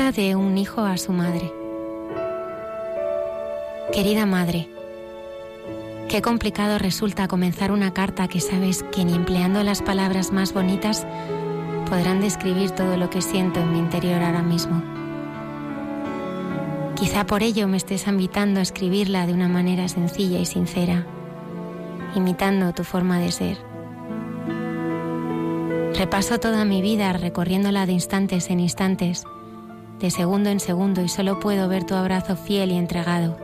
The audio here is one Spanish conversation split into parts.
De un hijo a su madre. Querida madre, qué complicado resulta comenzar una carta que sabes que ni empleando las palabras más bonitas podrán describir todo lo que siento en mi interior ahora mismo. Quizá por ello me estés invitando a escribirla de una manera sencilla y sincera, imitando tu forma de ser. Repaso toda mi vida recorriéndola de instantes en instantes de segundo en segundo y solo puedo ver tu abrazo fiel y entregado.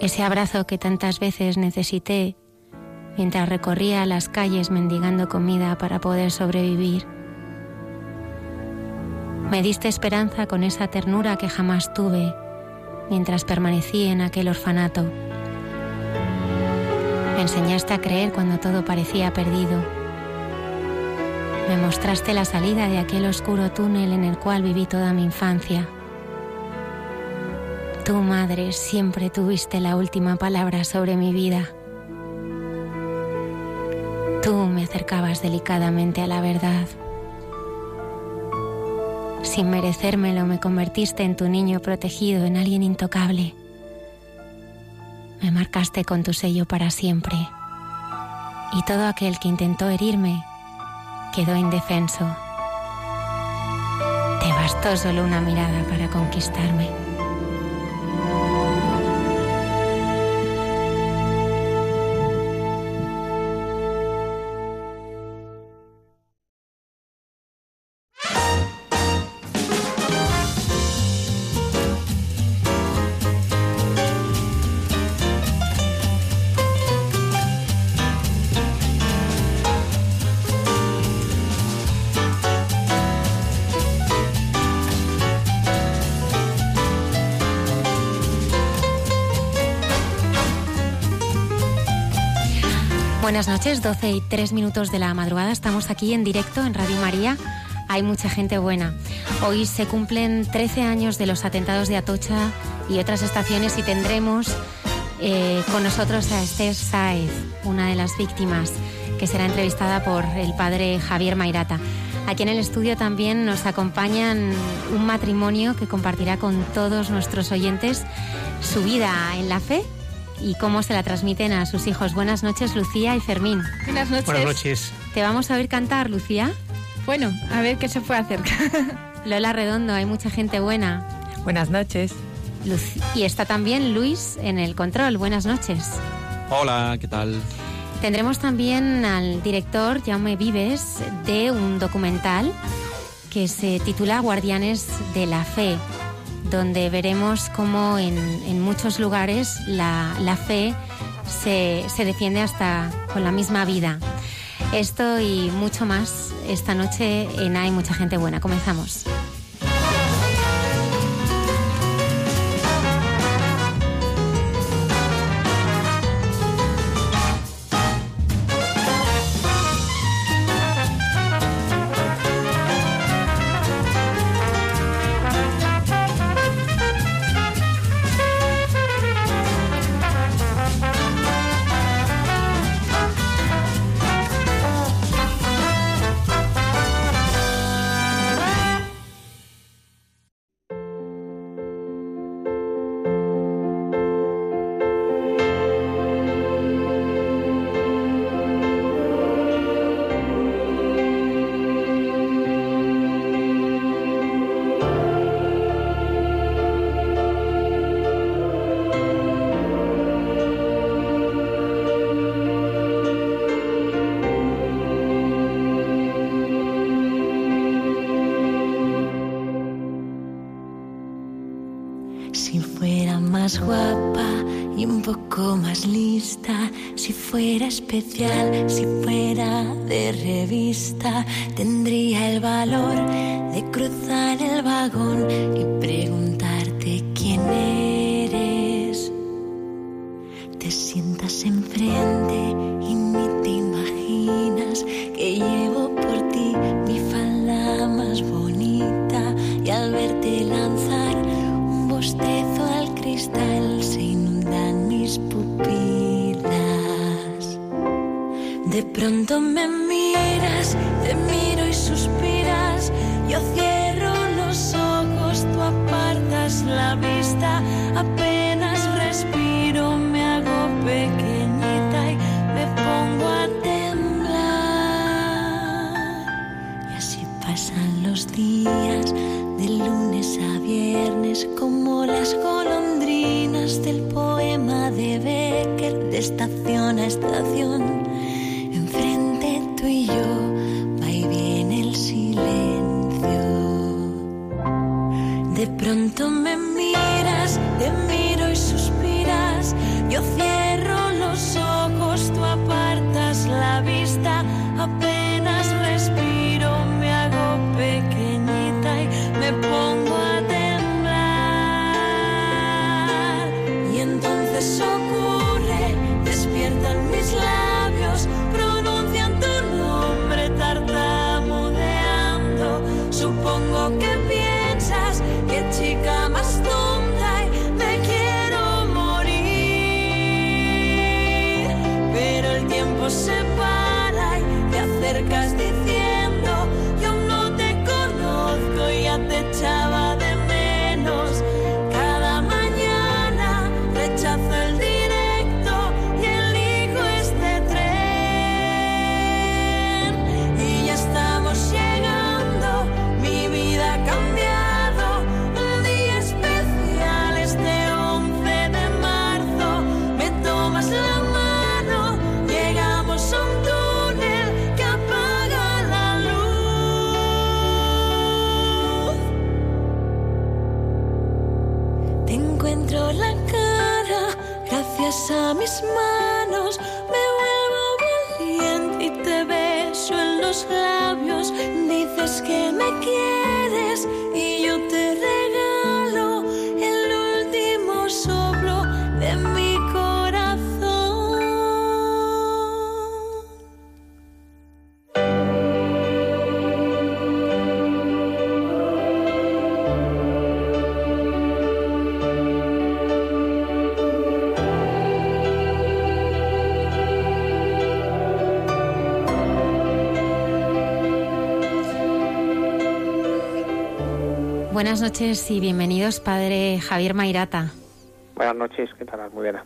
Ese abrazo que tantas veces necesité mientras recorría las calles mendigando comida para poder sobrevivir. Me diste esperanza con esa ternura que jamás tuve mientras permanecí en aquel orfanato. Me enseñaste a creer cuando todo parecía perdido me mostraste la salida de aquel oscuro túnel en el cual viví toda mi infancia. Tu madre, siempre tuviste la última palabra sobre mi vida. Tú me acercabas delicadamente a la verdad. Sin merecérmelo me convertiste en tu niño protegido, en alguien intocable. Me marcaste con tu sello para siempre. Y todo aquel que intentó herirme quedó indefenso. Te bastó solo una mirada para conquistarme. Noches, 12 y 3 minutos de la madrugada. Estamos aquí en directo en Radio María. Hay mucha gente buena. Hoy se cumplen 13 años de los atentados de Atocha y otras estaciones y tendremos eh, con nosotros a Esther Saez, una de las víctimas, que será entrevistada por el padre Javier Mairata. Aquí en el estudio también nos acompañan un matrimonio que compartirá con todos nuestros oyentes su vida en la fe y cómo se la transmiten a sus hijos. Buenas noches, Lucía y Fermín. Buenas noches. Buenas noches. ¿Te vamos a oír cantar, Lucía? Bueno, a ver qué se puede hacer. Lola Redondo, hay mucha gente buena. Buenas noches. y está también Luis en el control. Buenas noches. Hola, ¿qué tal? Tendremos también al director Jaume Vives de un documental que se titula Guardianes de la Fe donde veremos cómo en, muchos lugares la, fe se, se defiende hasta con la misma vida. Esto y mucho más esta noche en Hay mucha gente buena. Comenzamos. Especial, Buenas noches y bienvenidos, Padre Javier Mairata. Buenas noches, ¿qué tal, Almudena?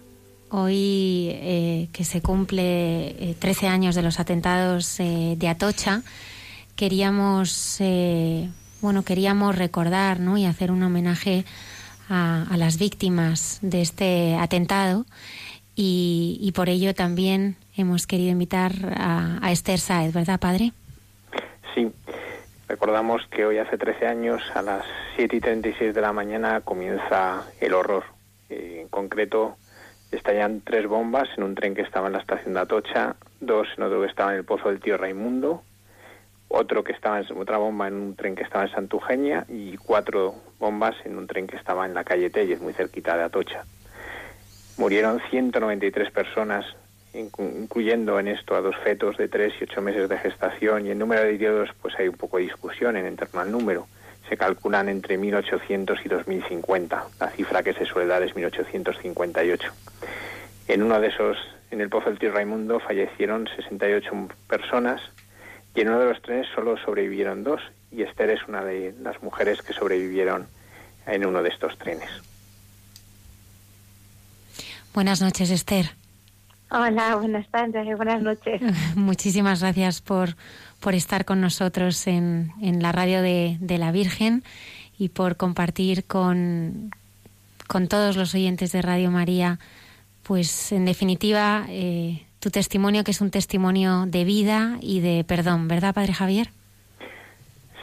Hoy eh, que se cumple eh, 13 años de los atentados eh, de Atocha, queríamos, eh, bueno, queríamos recordar, ¿no? Y hacer un homenaje a, a las víctimas de este atentado y, y por ello también hemos querido invitar a, a Esther Saez, ¿verdad, Padre? Sí, recordamos que hoy hace 13 años, a las 7 y 36 de la mañana, comienza el horror. Eh, en concreto, estallan tres bombas en un tren que estaba en la estación de Atocha, dos en otro que estaba en el pozo del tío Raimundo, otro que estaba en, otra bomba en un tren que estaba en Santujeña y cuatro bombas en un tren que estaba en la calle Telles, muy cerquita de Atocha. Murieron 193 personas, incluyendo en esto a dos fetos de 3 y 8 meses de gestación y el número de heridos pues hay un poco de discusión en torno al número. Se calculan entre 1800 y 2050. La cifra que se suele dar es 1858. En uno de esos, en el Pozo del Tío Raimundo, fallecieron 68 personas y en uno de los trenes solo sobrevivieron dos y Esther es una de las mujeres que sobrevivieron en uno de estos trenes. Buenas noches, Esther. Hola, buenas tardes, buenas noches. Muchísimas gracias por, por estar con nosotros en, en la radio de, de la Virgen y por compartir con, con todos los oyentes de Radio María, pues en definitiva, eh, tu testimonio que es un testimonio de vida y de perdón, ¿verdad, Padre Javier?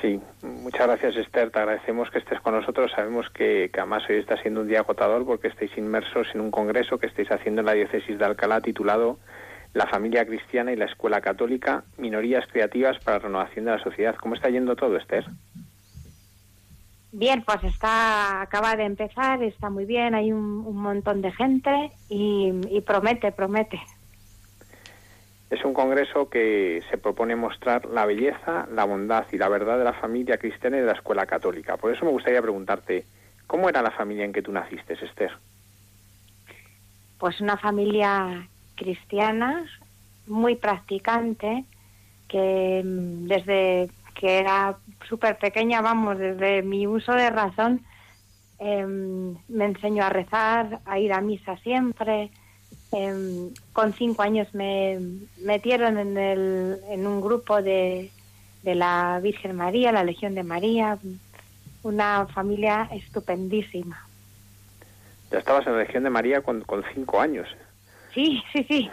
Sí, muchas gracias Esther, te agradecemos que estés con nosotros. Sabemos que, que, además hoy está siendo un día agotador porque estáis inmersos en un congreso que estáis haciendo en la diócesis de Alcalá titulado La familia cristiana y la escuela católica, minorías creativas para la renovación de la sociedad. ¿Cómo está yendo todo, Esther? Bien, pues está, acaba de empezar, está muy bien, hay un, montón de gente y promete, promete. Es un congreso que se propone mostrar la belleza, la bondad y la verdad de la familia cristiana y de la escuela católica. Por eso me gustaría preguntarte, ¿cómo era la familia en que tú naciste, Esther? Pues una familia cristiana, muy practicante, que mm, desde que era súper pequeña, vamos, desde mi uso de razón, eh, me enseñó a rezar, a ir a misa siempre, eh, con cinco años me metieron en, el, en un grupo de, de, la Virgen María, la Legión de María, una familia estupendísima. Ya estabas en la Legión de María con, con cinco años. Sí, sí, sí.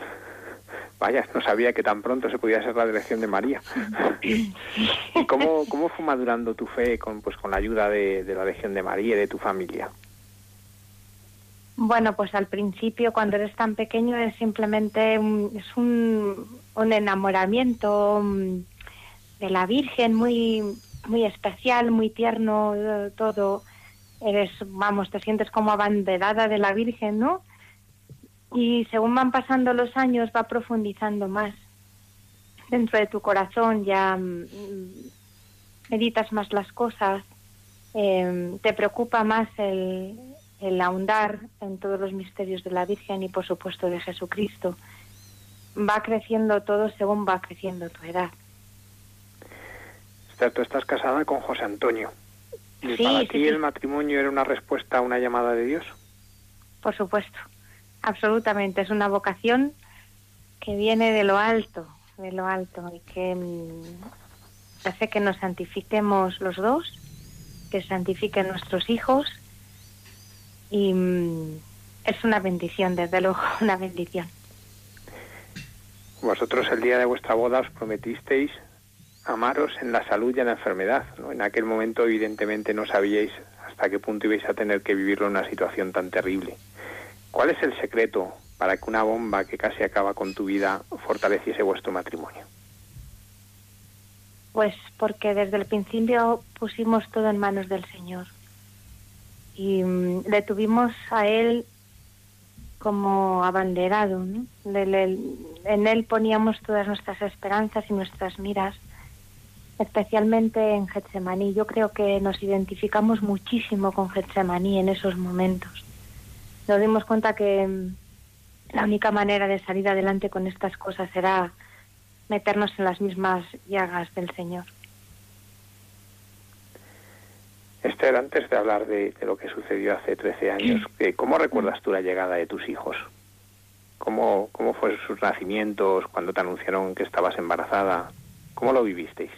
Vaya, no sabía que tan pronto se podía ser la Legión de María. ¿Y cómo, cómo fue madurando tu fe con, pues, con la ayuda de, de la Legión de María y de tu familia? Bueno, pues al principio, cuando eres tan pequeño, es simplemente un, es un, un, enamoramiento de la Virgen muy, muy especial, muy tierno, todo. Eres, vamos, te sientes como abanderada de la Virgen, ¿no? Y según van pasando los años, va profundizando más. Dentro de tu corazón ya meditas más las cosas, eh, te preocupa más el, el ahondar en todos los misterios de la Virgen y por supuesto de Jesucristo. Va creciendo todo según va creciendo tu edad. Esther, tú estás casada con José Antonio. ¿Y sí, para sí, ti sí. el matrimonio era una respuesta a una llamada de Dios? Por supuesto, absolutamente. Es una vocación que viene de lo alto, de lo alto, y que mmm, hace que nos santifiquemos los dos, que santifiquen nuestros hijos y mmm, es una bendición, desde luego, una bendición. Vosotros el día de vuestra boda os prometisteis amaros en la salud y en la enfermedad. ¿no? En aquel momento evidentemente no sabíais hasta qué punto ibais a tener que vivirlo en una situación tan terrible. ¿Cuál es el secreto para que una bomba que casi acaba con tu vida fortaleciese vuestro matrimonio? Pues porque desde el principio pusimos todo en manos del Señor y mmm, le tuvimos a él como abanderado, ¿no? En él poníamos todas nuestras esperanzas y nuestras miras, especialmente en Getsemaní. Yo creo que nos identificamos muchísimo con Getsemaní en esos momentos. Nos dimos cuenta que mmm, la única manera de salir adelante con estas cosas era meternos en las mismas llagas del Señor. Esther, antes de hablar de, de, lo que sucedió hace 13 años, ¿cómo recuerdas tú la llegada de tus hijos? ¿Cómo, ¿Cómo fue sus nacimientos, cuando te anunciaron que estabas embarazada? ¿Cómo lo vivisteis?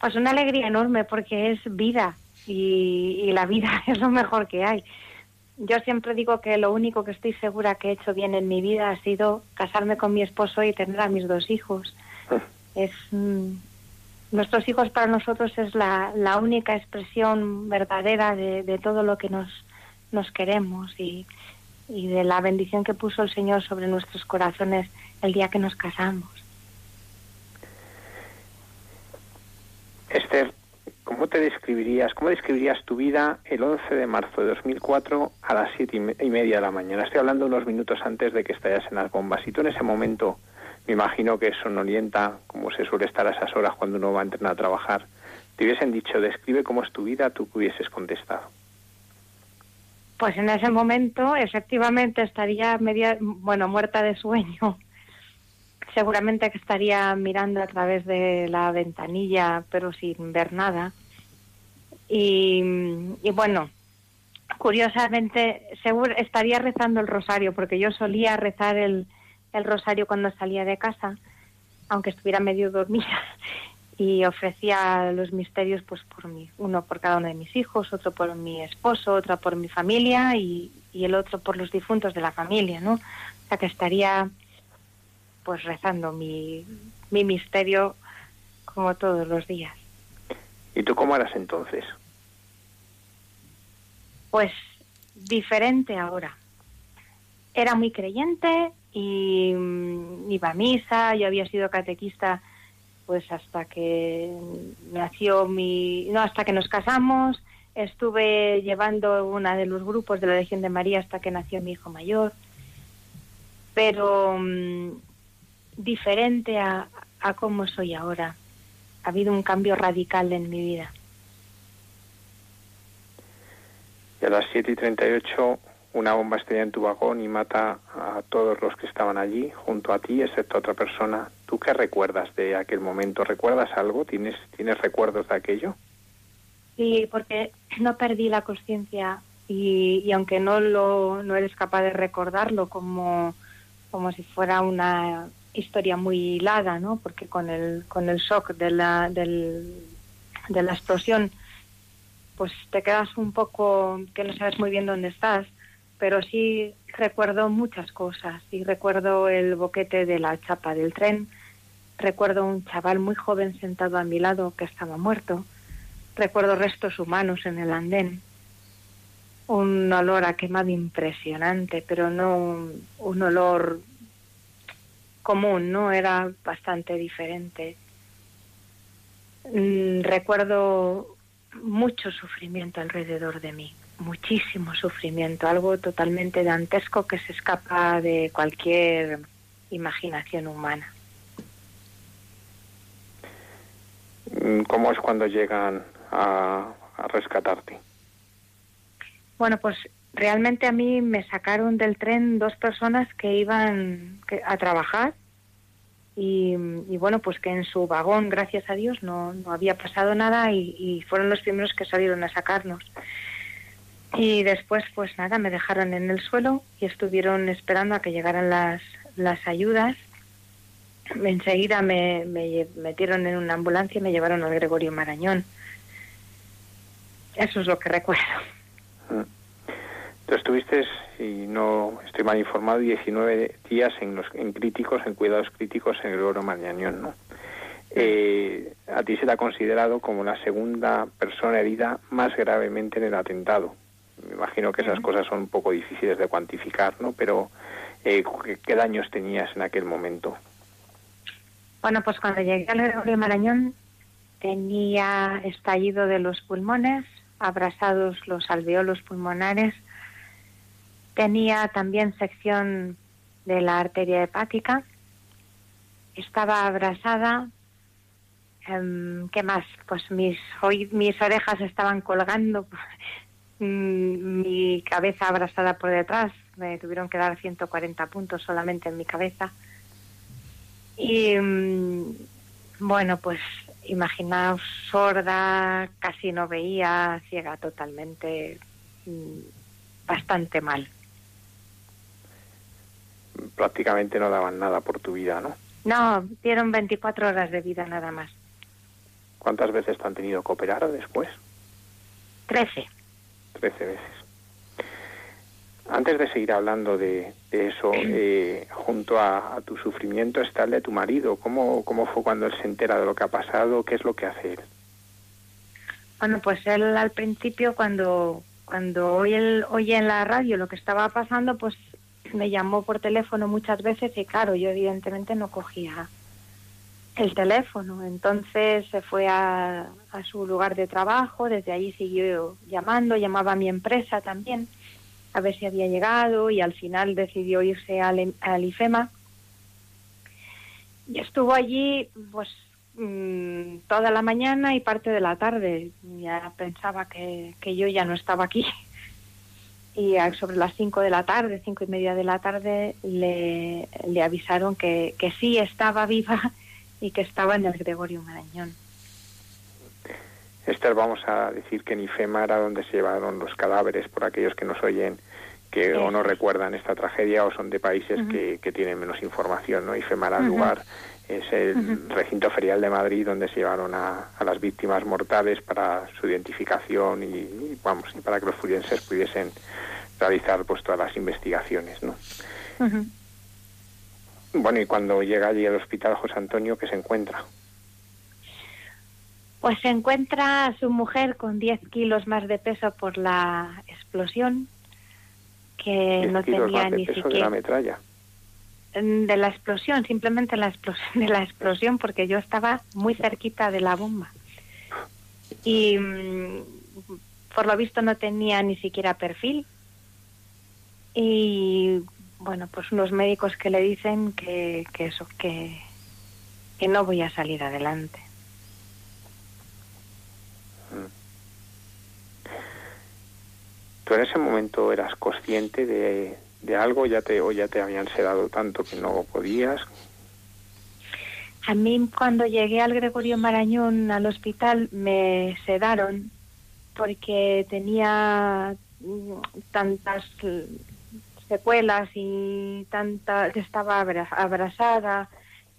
Pues una alegría enorme porque es vida y, y la vida es lo mejor que hay. Yo siempre digo que lo único que estoy segura que he hecho bien en mi vida ha sido casarme con mi esposo y tener a mis dos hijos. Es mmm, nuestros hijos para nosotros es la, la única expresión verdadera de, todo lo que nos, nos queremos y, y de la bendición que puso el Señor sobre nuestros corazones el día que nos casamos. Esther, ¿cómo te describirías, cómo describirías tu vida el 11 de marzo de 2004 a las siete y media de la mañana? Estoy hablando unos minutos antes de que estallasen las bombas. Y tú en ese momento, me imagino que sonolienta, como se suele estar a esas horas cuando uno va a entrenar a trabajar, te hubiesen dicho, describe cómo es tu vida, tú que hubieses contestado. Pues en ese momento, efectivamente, estaría media, bueno, muerta de sueño. Seguramente que estaría mirando a través de la ventanilla, pero sin ver nada. Y, y bueno, curiosamente, seguro estaría rezando el rosario, porque yo solía rezar el, el rosario cuando salía de casa, aunque estuviera medio dormida, y ofrecía los misterios pues por mí, uno por cada uno de mis hijos, otro por mi esposo, otro por mi familia y, y el otro por los difuntos de la familia, ¿no? O sea que estaría pues rezando mi, mi misterio como todos los días. tú cómo eras entonces? Pues diferente ahora. Era muy creyente y mm, iba a misa, yo había sido catequista pues hasta que nació mi, no, hasta que nos casamos, estuve llevando una de los grupos de la Legión de María hasta que nació mi hijo mayor, pero mm, diferente a, a cómo soy ahora. Ha habido un cambio radical en mi vida. Y a las 7 y 38 una bomba estalla en tu vagón y mata a todos los que estaban allí junto a ti, excepto a otra persona. ¿Tú qué recuerdas de aquel momento? ¿Recuerdas algo? ¿Tienes, ¿tienes recuerdos de aquello? Sí, porque no perdí la conciencia y, y, aunque no lo no eres capaz de recordarlo como, como si fuera una historia muy hilada, ¿no? Porque con el con el shock de la del, de la explosión, pues te quedas un poco que no sabes muy bien dónde estás pero sí recuerdo muchas cosas. Y recuerdo el boquete de la chapa del tren, recuerdo un chaval muy joven sentado a mi lado que estaba muerto, recuerdo restos humanos en el andén, un olor a quemado impresionante, pero no un, un olor común, no era bastante diferente. Mm, recuerdo mucho sufrimiento alrededor de mí muchísimo sufrimiento, algo totalmente dantesco que se escapa de cualquier imaginación humana. Mm, ¿Cómo es cuando llegan a, a rescatarte? Bueno, pues realmente a mí me sacaron del tren dos personas que iban a trabajar y, y, bueno, pues que en su vagón, gracias a Dios, no, no había pasado nada y, y, fueron los primeros que salieron a sacarnos. Y después, pues nada, me dejaron en el suelo y estuvieron esperando a que llegaran las, las ayudas. Enseguida me, me metieron en una ambulancia y me llevaron al Gregorio Marañón. Eso es lo que recuerdo. Tú estuviste, si no estoy mal informado, 19 días en, los, en críticos, en cuidados críticos en el Gregorio Marañón, ¿no? Eh, a ti se te ha considerado como la segunda persona herida más gravemente en el atentado. Me imagino que esas cosas son un poco difíciles de cuantificar, ¿no? Pero, eh, ¿qué daños tenías en aquel momento? Bueno, pues cuando llegué al Gregorio Marañón tenía estallido de los pulmones, abrasados los alveolos pulmonares, tenía también sección de la arteria hepática, estaba abrasada, eh, ¿qué más? Pues mis, mis orejas estaban colgando mi cabeza abrazada por detrás. Me tuvieron que dar 140 puntos solamente en mi cabeza. Y mm, bueno, pues imaginaos sorda, casi no veía, ciega totalmente, mm, bastante mal. Prácticamente no daban nada por tu vida, ¿no? No, dieron 24 horas de vida nada más. ¿Cuántas veces te han tenido que operar después? Trece. 13 veces. Antes de seguir hablando de, de eso, eh, junto a, a, tu sufrimiento está el de tu marido. ¿Cómo, ¿Cómo fue cuando él se entera de lo que ha pasado? ¿Qué es lo que hace él? Bueno, pues él al principio cuando, cuando él oye en la radio lo que estaba pasando, pues me llamó por teléfono muchas veces y claro, yo evidentemente no cogía el teléfono. Entonces se fue a, su lugar de trabajo, desde allí siguió llamando, llamaba a mi empresa también a ver si había llegado y al final decidió irse al, al IFEMA. Y estuvo allí pues mmm, toda la mañana y parte de la tarde. Ya pensaba que, que yo ya no estaba aquí. Y sobre las cinco de la tarde, cinco y media de la tarde, le, le avisaron que, que sí estaba viva y que estaba en el Gregorio Marañón. Esther, vamos a decir que en IFEMA era donde se llevaron los cadáveres, por aquellos que nos oyen que o no recuerdan esta tragedia o son de países uh -huh. que, que, tienen menos información, ¿no? IFEMA era el uh -huh. lugar, es el uh -huh. recinto ferial de Madrid donde se llevaron a, a, las víctimas mortales para su identificación y, y, vamos, y para que los forenses pudiesen realizar pues todas las investigaciones, ¿no? Bueno, y cuando llega allí al hospital José Antonio, ¿qué se encuentra? Pues se encuentra a su mujer con 10 kilos más de peso por la explosión, que no tenía ni siquiera... De la metralla. Mm, de la explosión, simplemente la explosión, de la explosión, porque yo estaba muy cerquita de la bomba. Y mm, por lo visto no tenía ni siquiera perfil. Y bueno, pues unos médicos que le dicen que, que eso, que, que no voy a salir adelante. ¿Tú en ese momento eras consciente de, de algo ya te, o ya te habían sedado tanto que no podías? A mí cuando llegué al Gregorio Marañón al hospital me sedaron porque tenía mm, tantas secuelas y tanta que estaba abrasada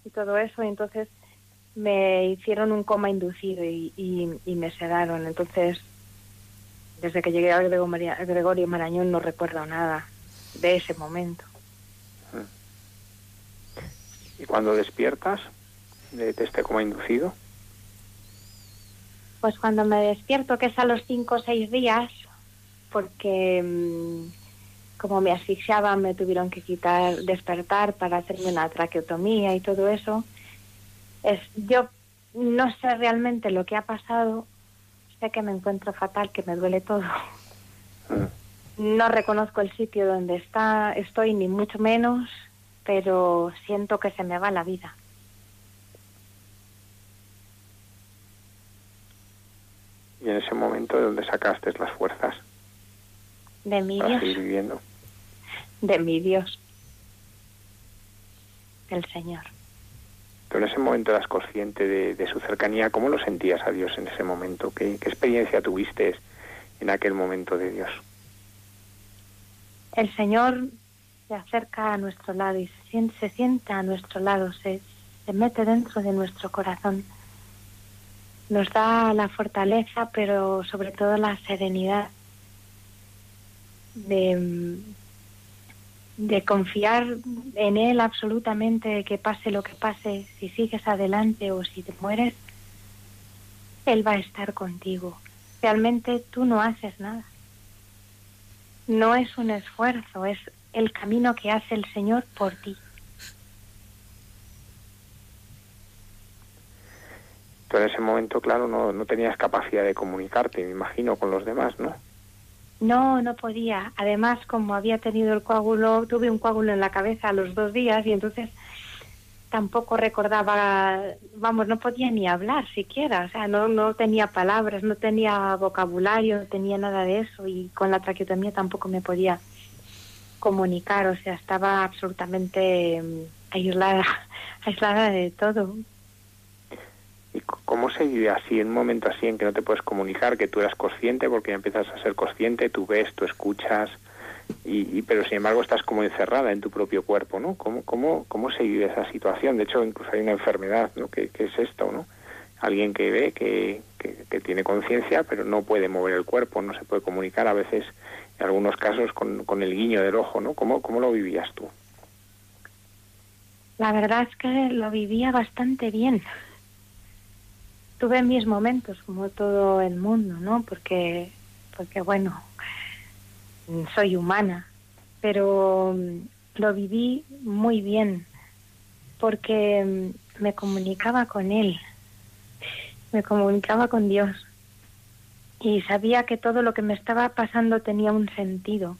y todo eso, entonces me hicieron un coma inducido y, y me sedaron. Entonces desde que llegué a Gregorio Marañón no recuerdo nada de ese momento. ¿Y cuando despiertas de, este coma inducido? Pues cuando me despierto, que es a los cinco o seis días, porque mm, como me asfixiaban, me tuvieron que quitar, despertar para hacerme una traqueotomía y todo eso. Es, yo no sé realmente lo que ha pasado, sé que me encuentro fatal, que me duele todo. Mm. No reconozco el sitio donde está, estoy, ni mucho menos, pero siento que se me va la vida. ¿Y en ese momento de dónde sacaste las fuerzas? De mi para Dios. Seguir viviendo? De mi Dios. Del Señor. Pero en ese momento eras consciente de, su cercanía. ¿Cómo lo sentías a Dios en ese momento? ¿Qué, experiencia tuviste en aquel momento de Dios? El Señor se acerca a nuestro lado y se, sienta a nuestro lado, se, se mete dentro de nuestro corazón. Nos da la fortaleza, pero sobre todo la serenidad de de confiar en Él absolutamente, que pase lo que pase, si sigues adelante o si te mueres, Él va a estar contigo. Realmente tú no haces nada. No es un esfuerzo, es el camino que hace el Señor por ti. Tú en ese momento, claro, no, no tenías capacidad de comunicarte, me imagino, con los demás, ¿no? No, no podía. Además, como había tenido el coágulo, tuve un coágulo en la cabeza a los dos días y entonces tampoco recordaba, vamos, no podía ni hablar siquiera, o sea, no, no tenía palabras, no tenía vocabulario, no tenía nada de eso y con la traqueotomía tampoco me podía comunicar, o sea, estaba absolutamente mm, aislada, aislada de todo. ¿Y cómo se vive así, en un momento así en que no te puedes comunicar, que tú eras consciente, porque ya empiezas a ser consciente, tú ves, tú escuchas, y, pero sin embargo estás como encerrada en tu propio cuerpo, ¿no? ¿Cómo, cómo, cómo se vive esa situación? De hecho, incluso hay una enfermedad, ¿no? ¿Qué, es esto, no? Alguien que ve, que, que, tiene conciencia, pero no puede mover el cuerpo, no se puede comunicar, a veces, en algunos casos, con, con el guiño del ojo, ¿no? ¿Cómo, ¿Cómo lo vivías tú? La verdad es que lo vivía bastante bien tuve mis momentos como todo el mundo, ¿no? Porque, porque bueno, soy humana, pero mm, lo viví muy bien porque mm, me comunicaba con él, me comunicaba con Dios y sabía que todo lo que me estaba pasando tenía un sentido,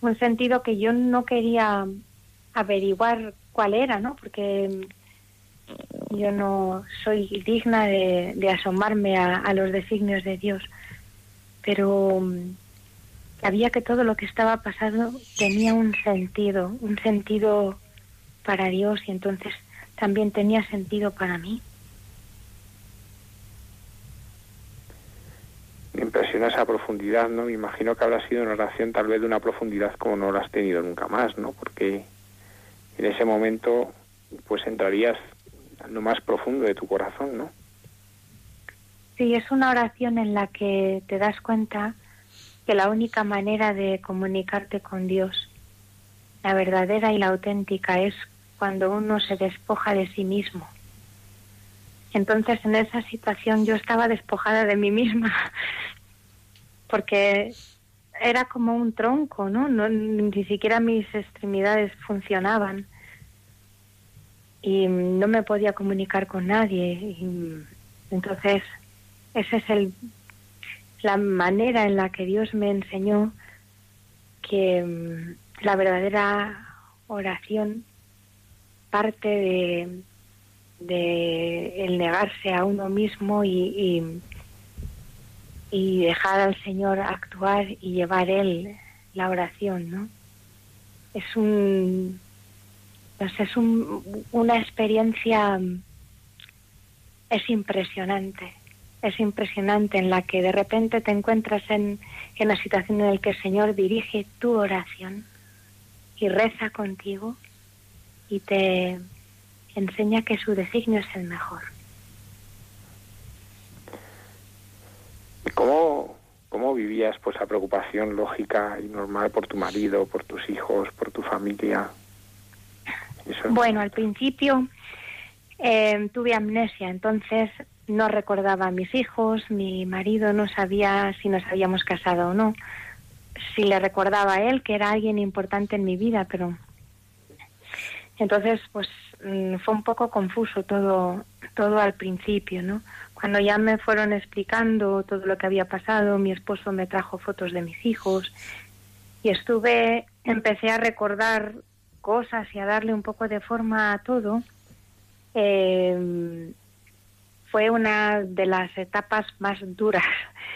un sentido que yo no quería averiguar cuál era, ¿no? Porque mm, yo no soy digna de, asomarme a, los designios de Dios, pero mm, sabía que todo lo que estaba pasando tenía un sentido, un sentido para Dios y entonces también tenía sentido para mí. Me impresiona esa profundidad, ¿no? Me imagino que habrá sido una oración tal vez de una profundidad como no la has tenido nunca más, ¿no? Porque en ese momento pues entrarías lo más profundo de tu corazón, ¿no? Sí, es una oración en la que te das cuenta que la única manera de comunicarte con Dios, la verdadera y la auténtica, es cuando uno se despoja de sí mismo Entonces en esa situación yo estaba despojada de mí misma, porque era como un tronco, ¿no? no ni siquiera mis extremidades funcionaban y no me podía comunicar con nadie. Y entonces, esa es el, la manera en la que Dios me enseñó que mm, la verdadera oración parte de, de el negarse a uno mismo y, y, dejar al Señor actuar y llevar Él la oración, ¿no? Es un, es un, una experiencia, es impresionante, es impresionante en la que de repente te encuentras en, en la situación en la que el Señor dirige tu oración y reza contigo y te enseña que su designio es el mejor. ¿Y cómo, cómo vivías pues esa preocupación lógica y normal por tu marido, por tus hijos, por tu familia? Bueno, al principio eh, tuve amnesia, entonces no recordaba a mis hijos, mi marido no sabía si nos habíamos casado o no, si le recordaba a él que era alguien importante en mi vida, pero entonces pues mm, fue un poco confuso todo todo al principio, ¿no? Cuando ya me fueron explicando todo lo que había pasado, mi esposo me trajo fotos de mis hijos y estuve empecé a recordar cosas y a darle un poco de forma a todo, eh, fue una de las etapas más duras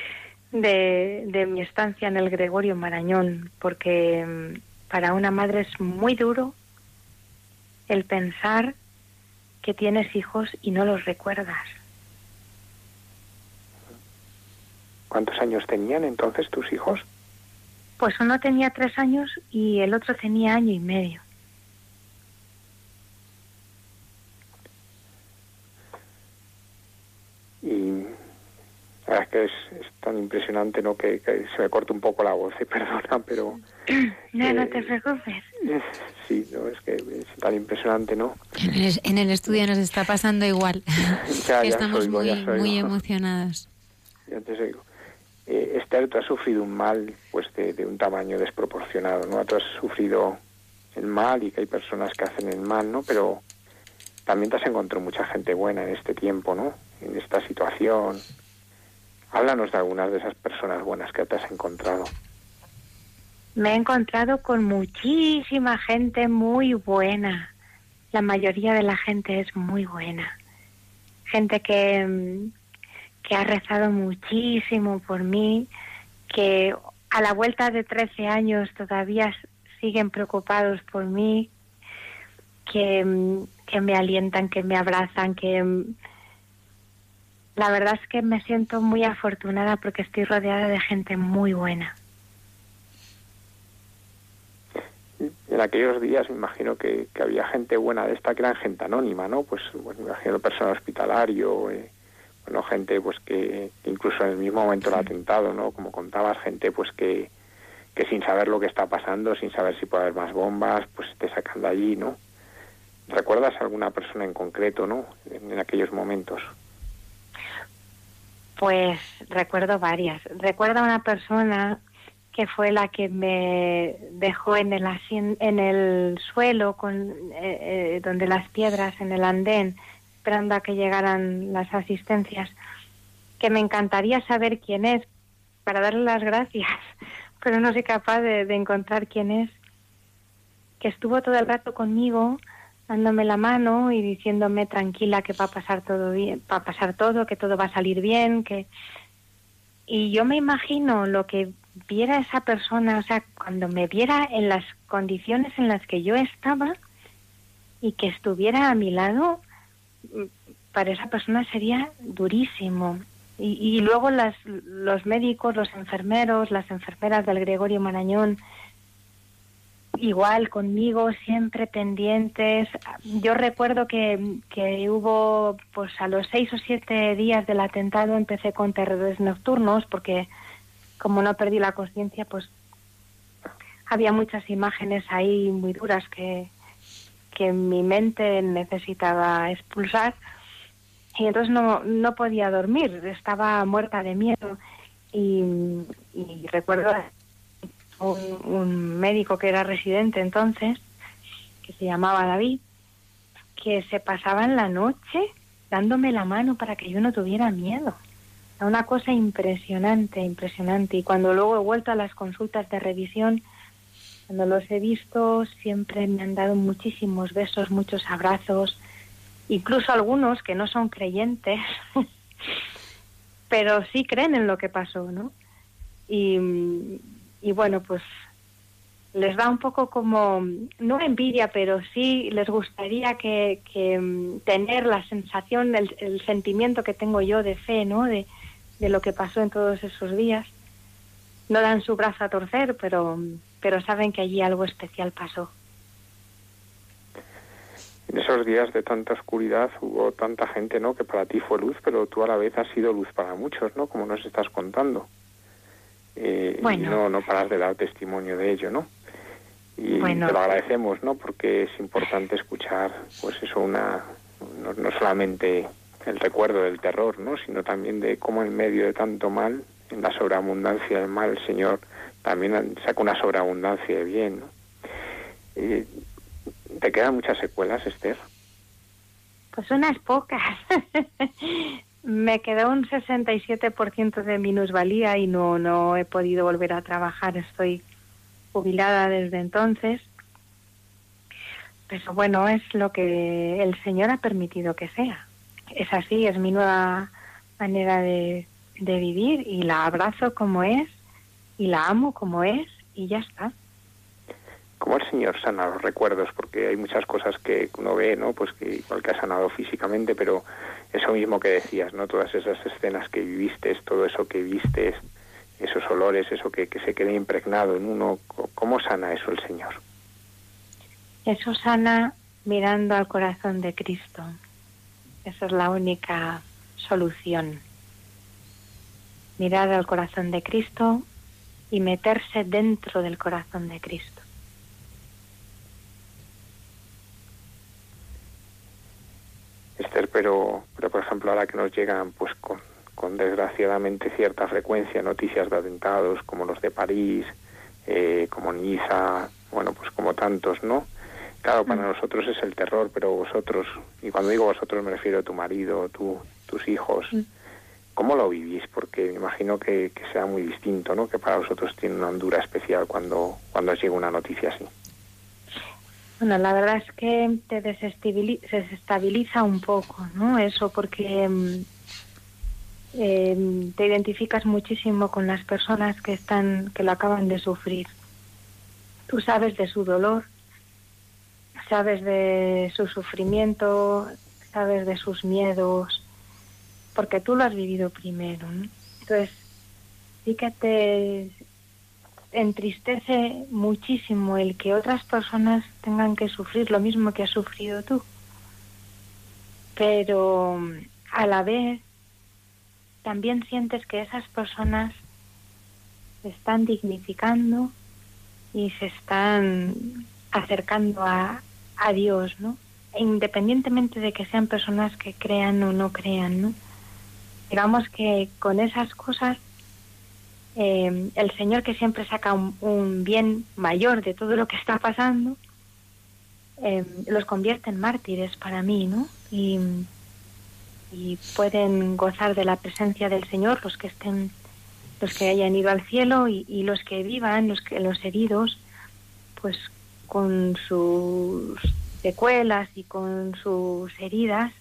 de, mi estancia en el Gregorio Marañón, porque mm, para una madre es muy duro el pensar que tienes hijos y no los recuerdas. ¿Cuántos años tenían entonces tus hijos? Pues uno tenía tres años y el otro tenía año y medio. Y la verdad es que es, tan impresionante no que, se me corta un poco la voz eh, perdona pero no no te preocupes. sí no es que es tan impresionante no en el, estudio nos está pasando igual. Estamos muy muy emocionados. Ya te digo eh, Esther tú has sufrido un mal pues de, de, un tamaño desproporcionado no tú has sufrido el mal y que hay personas que hacen el mal no pero también te has encontrado mucha gente buena en este tiempo no en esta situación. Háblanos de algunas de esas personas buenas que te has encontrado. Me he encontrado con muchísima gente muy buena. La mayoría de la gente es muy buena. Gente que, que ha rezado muchísimo por mí, que a la vuelta de 13 años todavía siguen preocupados por mí, que, que me alientan, que me abrazan, que la verdad es que me siento muy afortunada porque estoy rodeada de gente muy buena. En aquellos días me imagino que, había gente buena de esta que eran gente anónima, ¿no? Pues bueno, me imagino personal hospitalario, eh, bueno, gente pues que, incluso en el mismo momento del atentado, ¿no? Como contabas, gente pues que, que sin saber lo que está pasando, sin saber si puede haber más bombas, pues te sacan de allí, ¿no? ¿Recuerdas alguna persona en concreto, ¿no? en aquellos momentos. Pues recuerdo varias. Recuerdo a una persona que fue la que me dejó en el en el suelo con eh, eh, donde las piedras en el andén esperando a que llegaran las asistencias que me encantaría saber quién es para darle las gracias pero no soy capaz de encontrar quién es que estuvo todo el rato conmigo dándome la mano y diciéndome tranquila que va a pasar todo bien, va a pasar todo, que todo va a salir bien, que y yo me imagino lo que viera esa persona, o sea, cuando me viera en las condiciones en las que yo estaba y que estuviera a mi lado, para esa persona sería durísimo. Y, y luego las, los médicos, los enfermeros, las enfermeras del Gregorio Marañón, igual conmigo, siempre pendientes. Yo recuerdo que, que, hubo, pues a los seis o siete días del atentado empecé con terrores nocturnos porque como no perdí la conciencia, pues había muchas imágenes ahí muy duras que, que mi mente necesitaba expulsar. y entonces no, no podía dormir, estaba muerta de miedo y, recuerdo un, un médico que era residente entonces, que se llamaba David, que se pasaba en la noche dándome la mano para que yo no tuviera miedo. Una cosa impresionante, impresionante. Y cuando luego he vuelto a las consultas de revisión, cuando los he visto, siempre me han dado muchísimos besos, muchos abrazos, incluso algunos que no son creyentes, pero sí creen en lo que pasó, ¿no? Y, y bueno, pues les da un poco como, no envidia, pero sí les gustaría que, mm, tener la sensación, el, sentimiento que tengo yo de fe, ¿no? De, lo que pasó en todos esos días. No dan su brazo a torcer, pero, pero saben que allí algo especial pasó. En esos días de tanta oscuridad hubo tanta gente, ¿no? Que para ti fue luz, pero tú a la vez has sido luz para muchos, ¿no? Como nos estás contando. Eh, y no, no paras de dar testimonio de ello, ¿no? y te lo agradecemos, ¿no? Porque es importante escuchar, pues eso, una no, solamente el recuerdo del terror, ¿no? Sino también de cómo en medio de tanto mal, en la sobreabundancia del mal, el Señor también saca una sobreabundancia de bien, ¿no? ¿Te quedan muchas secuelas, Esther? Pues unas pocas. Me quedó un 67% de minusvalía y no, no he podido volver a trabajar. Estoy jubilada desde entonces. Pero bueno, es lo que el Señor ha permitido que sea. Es así, es mi nueva manera de, de vivir y la abrazo como es y la amo como es y ya está. ¿Cómo el Señor sana los recuerdos? Porque hay muchas cosas que uno ve, ¿no? Pues que igual que ha sanado físicamente, pero eso mismo que decías, ¿no? Todas esas escenas que viviste, todo eso que viste, esos olores, eso que, que se quede impregnado en uno, ¿cómo sana eso el Señor? Eso sana mirando al corazón de Cristo. Esa es la única solución. Mirar al corazón de Cristo y meterse dentro del corazón de Cristo. Esther, pero, pero por ejemplo ahora que nos llegan pues con con desgraciadamente cierta frecuencia noticias de atentados como los de París, eh, como Niza, bueno, pues como tantos, ¿no? Claro, para mm. nosotros es el terror, pero vosotros, y cuando digo vosotros me refiero a tu marido, tu, tus hijos, mm. ¿cómo lo vivís? Porque me imagino que, que sea muy distinto, ¿no? Que para vosotros tiene una hondura especial cuando, cuando os llega una noticia así. Bueno, la verdad es que te desestabiliza un poco, ¿no? Eso, porque mm, eh, te identificas muchísimo con las personas que están que lo acaban de sufrir. Tú sabes de su dolor, sabes de su sufrimiento, sabes de sus miedos, porque tú lo has vivido primero. Entonces, sí que te entristece muchísimo el que otras personas tengan que sufrir lo mismo que has sufrido tú. Pero a la vez también sientes que esas personas se están dignificando y se están acercando a, a Dios, ¿no? Independientemente de que sean personas que crean o no crean, ¿no? Digamos que con esas cosas eh, el Señor que siempre saca un, bien mayor de todo lo que está pasando, eh, los convierte en mártires para mí, ¿no? Y, y pueden gozar de la presencia del Señor los que estén los que hayan ido al cielo y, los que vivan los que los heridos pues con sus secuelas y con sus heridas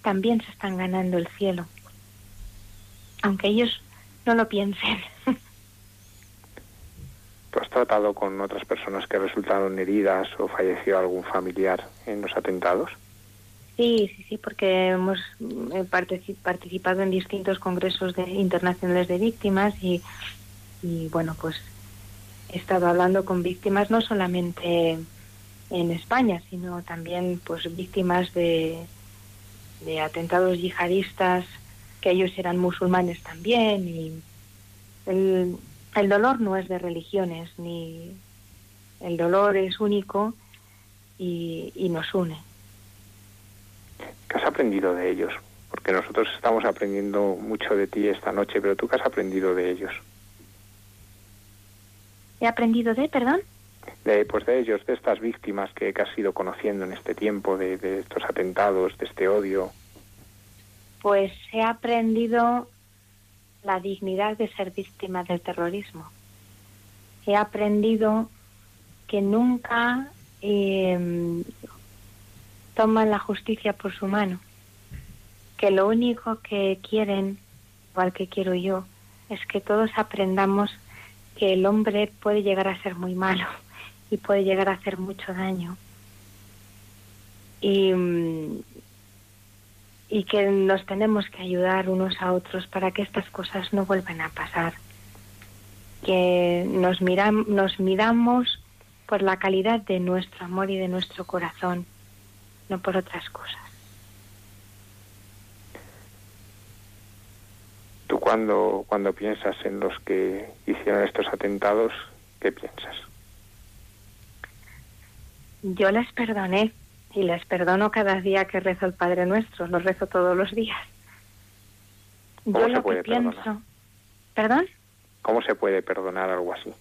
también se están ganando el cielo aunque ellos no lo piensen ¿Tú has tratado con otras personas que resultaron heridas o falleció algún familiar en los atentados? Sí, sí, sí, porque hemos eh, participado en distintos congresos de, internacionales de víctimas y, bueno, pues he estado hablando con víctimas no solamente en España, sino también pues víctimas de, de atentados yihadistas, que ellos eran musulmanes también y el, el dolor no es de religiones, ni el dolor es único y, y nos une. ¿Qué has aprendido de ellos? Porque nosotros estamos aprendiendo mucho de ti esta noche, pero tú qué has aprendido de ellos? ¿He aprendido de, perdón? De, pues de ellos, de estas víctimas que, que has ido conociendo en este tiempo, de, de estos atentados, de este odio. Pues he aprendido la dignidad de ser víctima del terrorismo. He aprendido que nunca eh, toman la justicia por su mano, que lo único que quieren, igual que quiero yo, es que todos aprendamos que el hombre puede llegar a ser muy malo y puede llegar a hacer mucho daño. Y, y que nos tenemos que ayudar unos a otros para que estas cosas no vuelvan a pasar. Que nos, miram, nos miramos por la calidad de nuestro amor y de nuestro corazón, no por otras cosas. Tú cuando, cuando piensas en los que hicieron estos atentados, ¿qué piensas? Yo les perdoné y les perdono cada día que rezo el Padre Nuestro, lo rezo todos los días. ¿Cómo Yo se lo puede que pienso? ¿perdón? ¿Cómo se puede perdonar algo así?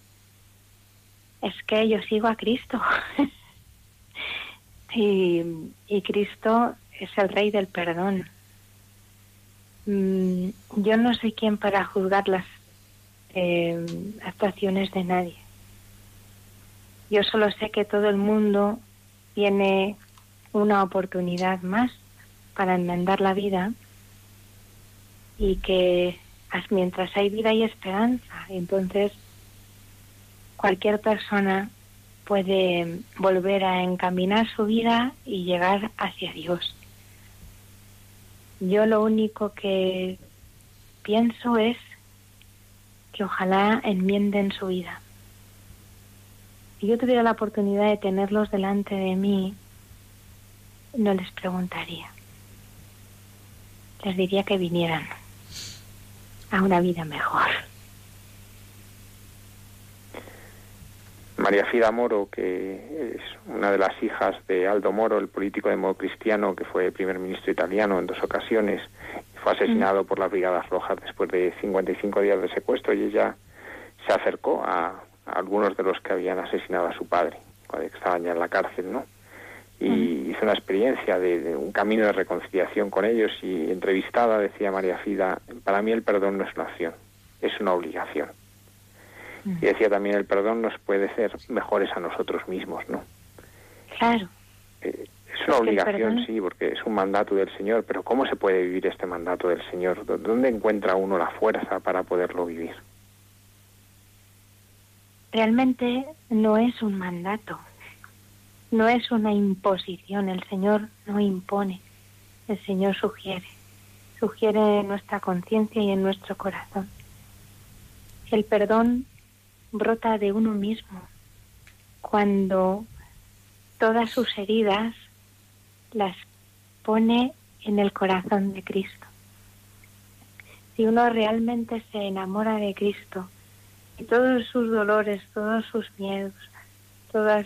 Es que yo sigo a Cristo. y, y Cristo es el Rey del perdón. Mm, yo no soy quien para juzgar las eh, actuaciones de nadie. Yo solo sé que todo el mundo tiene una oportunidad más para enmendar la vida y que as- mientras hay vida hay esperanza. Entonces, cualquier persona puede volver a encaminar su vida y llegar hacia Dios. Yo lo único que pienso es que ojalá enmienden su vida. Si yo tuviera la oportunidad de tenerlos delante de mí, no les preguntaría. Les diría que vinieran a una vida mejor. María Fida Moro, que es una de las hijas de Aldo Moro, el político democristiano que fue primer ministro italiano en dos ocasiones, fue asesinado por las Brigadas Rojas después de 55 días de secuestro y ella se acercó a, a algunos de los que habían asesinado a su padre, cuando estaban ya en la cárcel, ¿no? Y hizo una experiencia de, de un camino de reconciliación con ellos y entrevistada decía María Fida, para mí el perdón no es una opción, es una obligación. Y decía también, el perdón nos puede hacer mejores a nosotros mismos, ¿no? Claro, Eh, es una obligación, sí, porque es un mandato del Señor, pero ¿cómo se puede vivir este mandato del Señor? ¿Dó- ¿Dónde encuentra uno la fuerza para poderlo vivir? realmente no es un mandato, no es una imposición, el Señor no impone, el Señor sugiere, sugiere en nuestra conciencia y en nuestro corazón. El perdón brota de uno mismo cuando todas sus heridas las pone en el corazón de Cristo. Si uno realmente se enamora de Cristo, y todos sus dolores, todos sus miedos, todos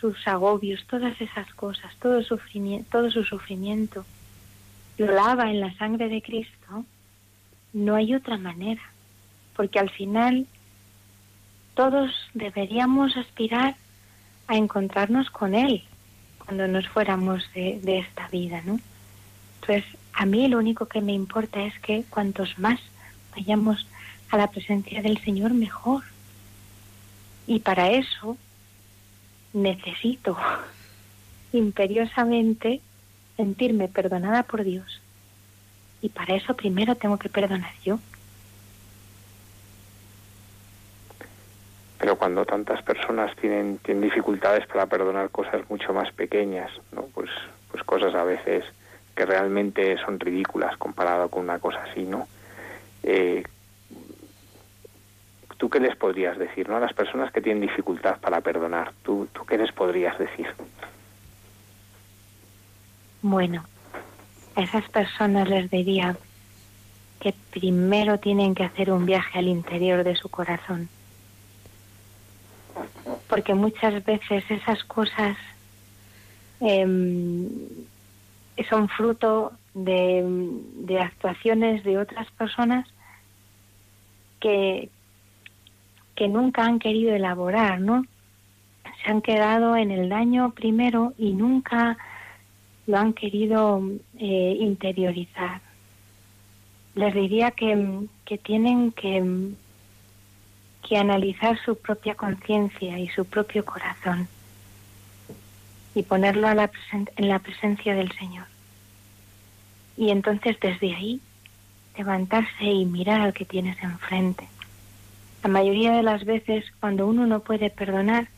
sus agobios, todas esas cosas, todo, sufrimiento, todo su sufrimiento, lo lava en la sangre de Cristo, no hay otra manera, porque al final todos deberíamos aspirar a encontrarnos con Él cuando nos fuéramos de, de esta vida, ¿no? Entonces, a mí lo único que me importa es que cuantos más vayamos a la presencia del Señor mejor. Y para eso necesito imperiosamente sentirme perdonada por Dios. Y para eso primero tengo que perdonar yo. Pero cuando tantas personas tienen, dificultades para perdonar cosas mucho más pequeñas, ¿no? Pues, pues cosas a veces que realmente son ridículas comparado con una cosa así, ¿no? Eh, ¿Tú qué les podrías decir, no? A las personas que tienen dificultad para perdonar, ¿tú, tú qué les podrías decir? Bueno, a esas personas les diría que primero tienen que hacer un viaje al interior de su corazón. Porque muchas veces esas cosas em, son fruto de, de actuaciones de otras personas que, que nunca han querido elaborar, ¿no? Se han quedado en el daño primero y nunca lo han querido eh, interiorizar. Les diría que, que tienen que, que analizar su propia conciencia y su propio corazón y ponerlo en la presencia del Señor. Y entonces desde ahí levantarse y mirar al que tienes enfrente. La mayoría de las veces cuando uno no puede perdonar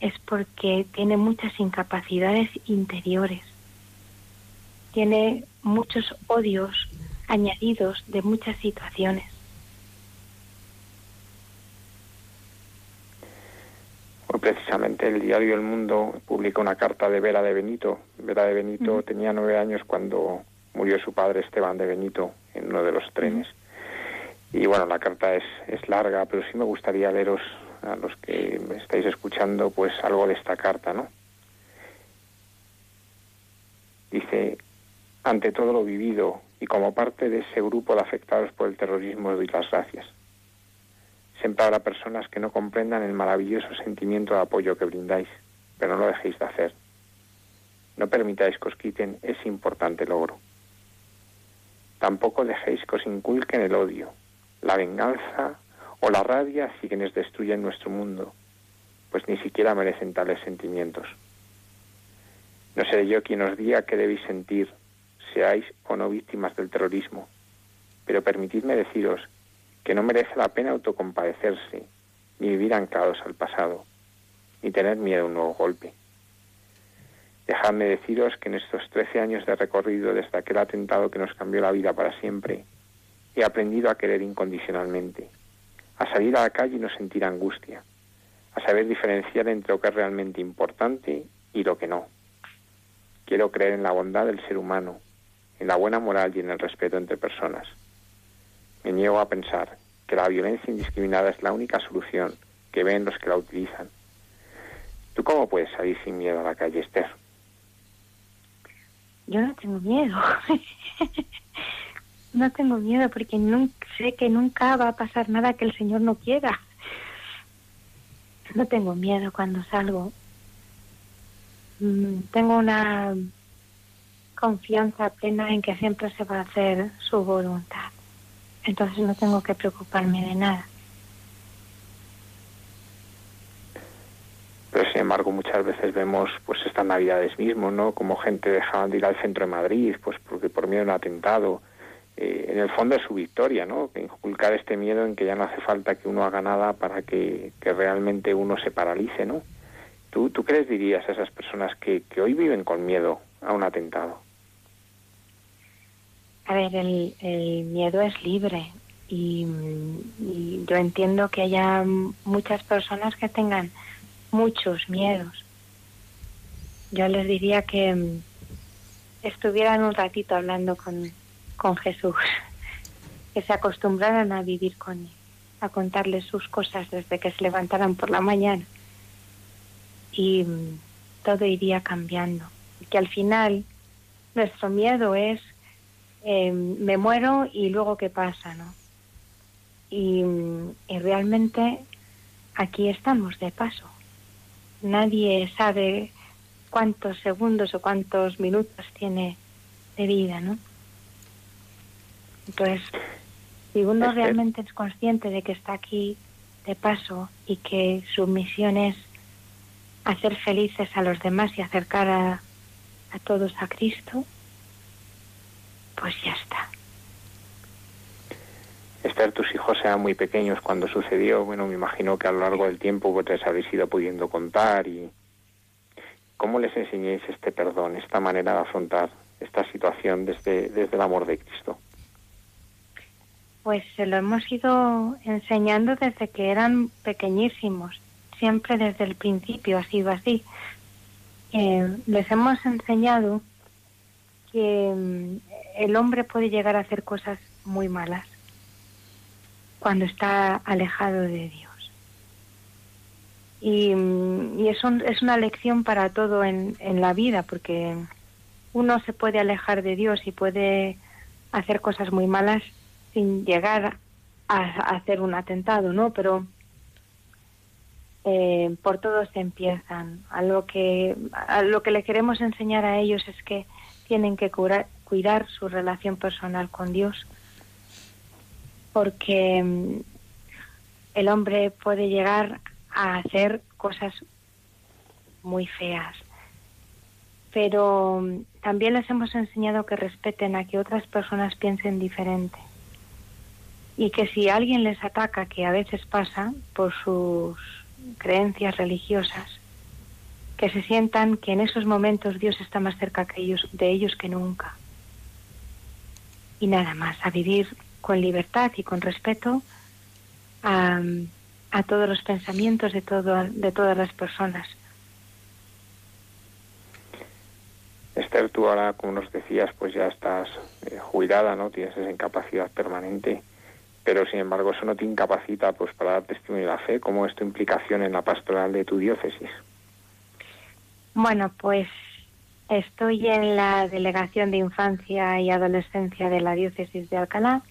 es porque tiene muchas incapacidades interiores, tiene muchos odios añadidos de muchas situaciones. precisamente el diario El Mundo publica una carta de Vera de Benito. Vera de Benito tenía nueve años cuando murió su padre Esteban de Benito en uno de los trenes. Y bueno, la carta es, es larga, pero sí me gustaría leeros a los que me estáis escuchando pues algo de esta carta, ¿no? Dice, ante todo lo vivido y como parte de ese grupo de afectados por el terrorismo doy las gracias. Siempre habrá personas que no comprendan el maravilloso sentimiento de apoyo que brindáis, pero no lo dejéis de hacer. No permitáis que os quiten ese importante logro. Tampoco dejéis que os inculquen el odio, la venganza o la rabia hacia quienes destruyen nuestro mundo, pues ni siquiera merecen tales sentimientos. No seré yo quien os diga qué debéis sentir, seáis o no víctimas del terrorismo, pero permitidme deciros que no merece la pena autocompadecerse, ni vivir anclados al pasado, ni tener miedo a un nuevo golpe. Dejadme deciros que en estos trece años de recorrido desde aquel atentado que nos cambió la vida para siempre, he aprendido a querer incondicionalmente, a salir a la calle y no sentir angustia, a saber diferenciar entre lo que es realmente importante y lo que no. Quiero creer en la bondad del ser humano, en la buena moral y en el respeto entre personas. Me niego a pensar que la violencia indiscriminada es la única solución que ven los que la utilizan. ¿Tú cómo puedes salir sin miedo a la calle, Esther? Yo no tengo miedo. no tengo miedo porque sé que nunca va a pasar nada que el Señor no quiera. No tengo miedo cuando salgo. Mm, tengo una confianza plena en que siempre se va a hacer su voluntad. Entonces no tengo que preocuparme de nada. pero sin embargo muchas veces vemos pues estas navidades mismo no como gente dejaban de ir al centro de Madrid pues porque por miedo a un atentado eh, en el fondo es su victoria no inculcar este miedo en que ya no hace falta que uno haga nada para que, realmente uno se paralice no tú tú qué les dirías a esas personas que, que hoy viven con miedo a un atentado a ver el, el miedo es libre y, y yo entiendo que haya muchas personas que tengan muchos miedos. Yo les diría que mm, estuvieran un ratito hablando con, con Jesús, que se acostumbraran a vivir con él, a contarles sus cosas desde que se levantaran por la mañana. Y mm, todo iría cambiando. Que al final nuestro miedo es em, me muero y luego qué pasa, ¿no? Y, mm, y realmente aquí estamos de paso nadie sabe cuántos segundos o cuántos minutos tiene de vida, ¿no? Entonces, si uno realmente es consciente de que está aquí de paso y que su misión es hacer felices a los demás y acercar a, a todos a Cristo, pues ya está. Esther, tus hijos eran muy pequeños cuando sucedió. Bueno, me imagino que a lo largo del tiempo vos les habéis ido pudiendo contar y cómo les enseñéis este perdón, esta manera de afrontar esta situación desde, desde el amor de Cristo. Pues se lo hemos ido enseñando desde que eran pequeñísimos, siempre desde el principio ha sido así. Eh, les hemos enseñado que mm, el hombre puede llegar a hacer cosas muy malas cuando está alejado de Dios. Y, y es, es, una lección para todo en, la vida, porque uno se puede alejar de Dios y puede hacer cosas muy malas sin llegar a, hacer un atentado, ¿no? Pero eh, por todo se empiezan. A lo que a lo que le queremos enseñar a ellos es que tienen que cuidar su relación personal con Dios, porque mm, el hombre puede llegar a hacer cosas muy feas. Pero mm, también les hemos enseñado que respeten a que otras personas piensen diferente. Y que si alguien les ataca, que a veces pasa por sus creencias religiosas, que se sientan que en esos momentos Dios está más cerca que ellos, de ellos que nunca. Y nada más, a vivir con libertad y con respeto a, a todos los pensamientos de, todo, de todas las personas Esther, tú ahora, como nos decías, pues ya estás eh, jubilada, ¿no? Tienes esa incapacidad permanente, pero sin embargo eso no te incapacita pues para dar testimonio de la fe. ¿Cómo es tu implicación en la pastoral de tu diócesis? Bueno, pues estoy en la Delegación de Infancia y Adolescencia de la Diócesis de Alcalá.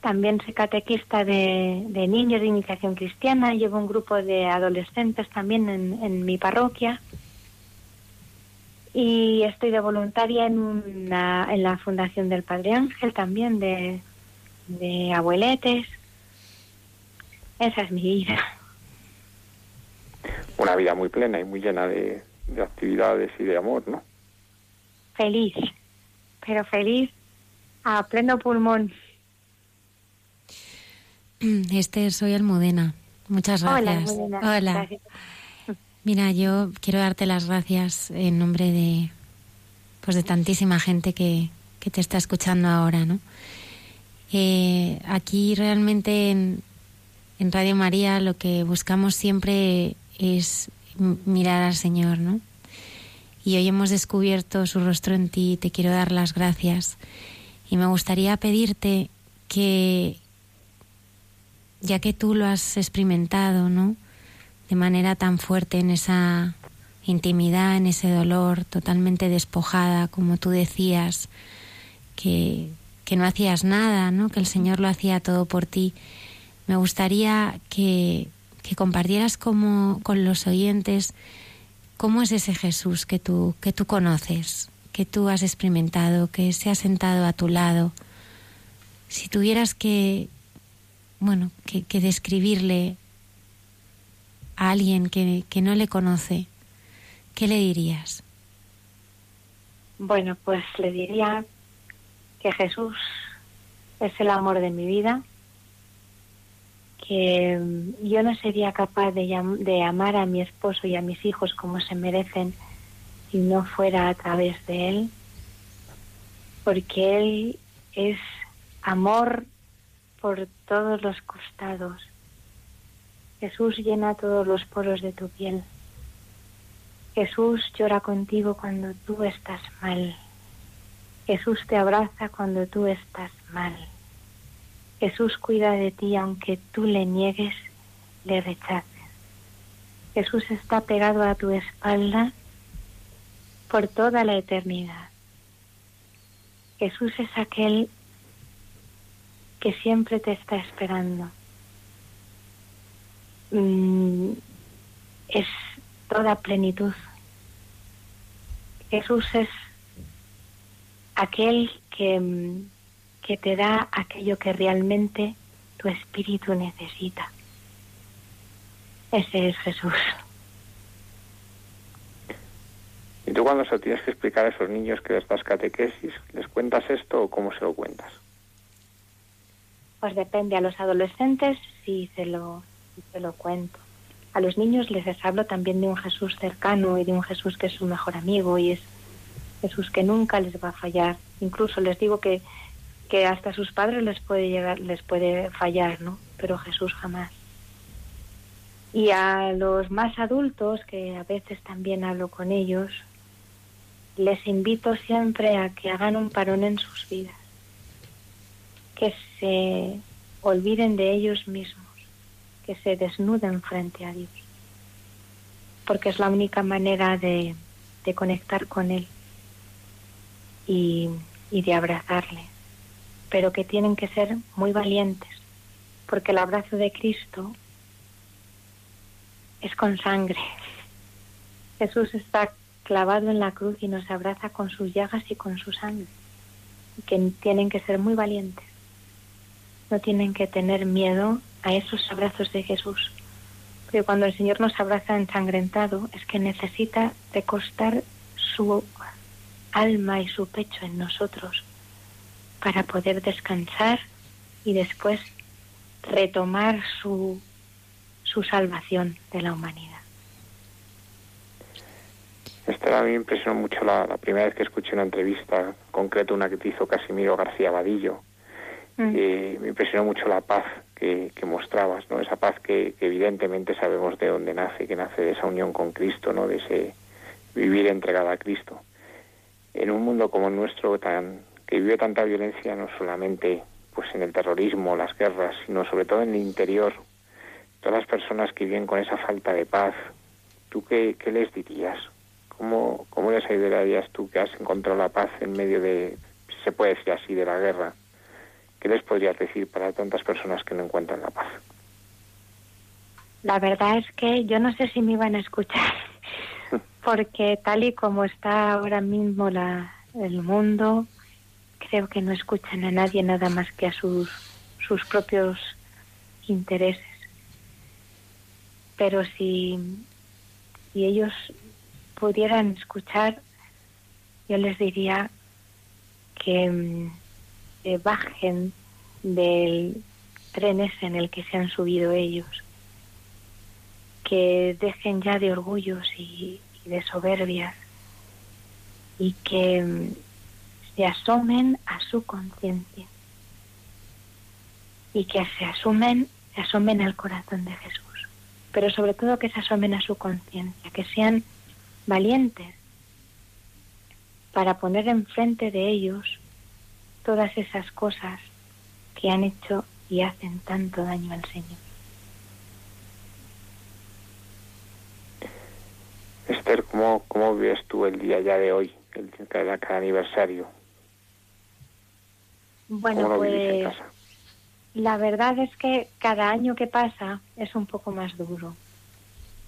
También soy catequista de, niños de iniciación cristiana. Llevo un grupo de adolescentes también en mi parroquia y estoy de voluntaria en, una, en la Fundación del Padre Ángel también, de, de abueletes. Esa es mi vida. Una vida muy plena y muy llena de, de actividades y de amor, ¿no? Feliz, pero feliz a pleno pulmón. Este soy Almudena. Muchas gracias. Hola. Hola. Mira, yo quiero darte las gracias en nombre de, pues de tantísima gente que, que te está escuchando ahora, ¿no? Eh, aquí realmente en, en Radio María lo que buscamos siempre es mirar al Señor, ¿no? Y hoy hemos descubierto su rostro en ti, te quiero dar las gracias. Y me gustaría pedirte que, ya que tú lo has experimentado, ¿no? de manera tan fuerte en esa intimidad, en ese dolor, totalmente despojada, como tú decías, que, que no hacías nada, ¿no? que el Señor lo hacía todo por ti. Me gustaría que, que compartieras como, con los oyentes cómo es ese Jesús que tú, que tú conoces, que tú has experimentado, que se ha sentado a tu lado. Si tuvieras que, bueno, que, que describirle a alguien que, que no le conoce, ¿qué le dirías? Bueno, pues le diría que Jesús es el amor de mi vida, que yo no sería capaz de, de, amar a mi esposo y a mis hijos como se merecen si no fuera a través de Él, porque Él es amor por todos los costados. Jesús llena todos los poros de tu piel. Jesús llora contigo cuando tú estás mal. Jesús te abraza cuando tú estás mal. Jesús cuida de ti aunque tú le niegues, le rechaces. Jesús está pegado a tu espalda por toda la eternidad. Jesús es aquel que siempre te está esperando Mm, es toda plenitud. Jesús es aquel que, mm, que te da aquello que realmente tu espíritu necesita. Ese es Jesús. ¿Y tú cuando se tienes que explicar a esos niños que estas catequesis, les cuentas esto o cómo se lo cuentas? Pues depende. A los adolescentes si se lo te lo cuento. A los niños les hablo también de un Jesús cercano y de un Jesús que es su mejor amigo y es Jesús que nunca les va a fallar. Incluso les digo que, que hasta sus padres les puede llegar, les puede fallar, ¿no? Pero Jesús jamás. Y a los más adultos, que a veces también hablo con ellos, les invito siempre a que hagan un parón en sus vidas, que se olviden de ellos mismos que se desnuden frente a Dios, porque es la única manera de, conectar con Él. Y, y de abrazarle, pero que tienen que ser muy valientes, porque el abrazo de Cristo es con sangre. Jesús está clavado en la cruz y nos abraza con sus llagas y con su sangre. Y que tienen que ser muy valientes. No tienen que tener miedo a esos abrazos de Jesús. Porque cuando el Señor nos abraza ensangrentado es que necesita recostar su alma y su pecho en nosotros para poder descansar y después retomar su, su salvación de la humanidad. Esta a mí me impresionó mucho la, primera vez que escuché una entrevista, concreto una que te hizo Casimiro García Vadillo. Mm. me impresionó mucho la paz que, mostrabas, ¿no? Esa paz que, evidentemente sabemos de dónde nace, que nace de esa unión con Cristo, ¿no? De ese vivir entregado a Cristo. En un mundo como el nuestro, tan, que vive tanta violencia, no solamente pues en el terrorismo, las guerras, sino sobre todo en el interior, todas las personas que viven con esa falta de paz, ¿tú qué, qué les dirías? ¿Cómo, ¿Cómo les ayudarías tú que has encontrado la paz en medio de, se puede decir así, de la guerra? ¿Qué les podrías decir para tantas personas que no encuentran la paz? La verdad es que yo no sé si me iban a escuchar, porque tal y como está ahora mismo la, el mundo, creo que no escuchan a nadie nada más que a sus, sus propios intereses. Pero si, si ellos pudieran escuchar, yo les diría que, mm, bajen del tren ese en el que se han subido ellos, que dejen ya de orgullos y, de soberbias y que mm, se asomen a su conciencia y que se asumen, se asomen al corazón de Jesús, pero sobre todo que se asomen a su conciencia, que sean valientes para poner enfrente de ellos todas esas cosas que han hecho y hacen tanto daño al Señor. Esther, ¿cómo, cómo vives tú el día ya de hoy, el cada, cada aniversario? Bueno, pues la verdad es que cada año que pasa es un poco más duro.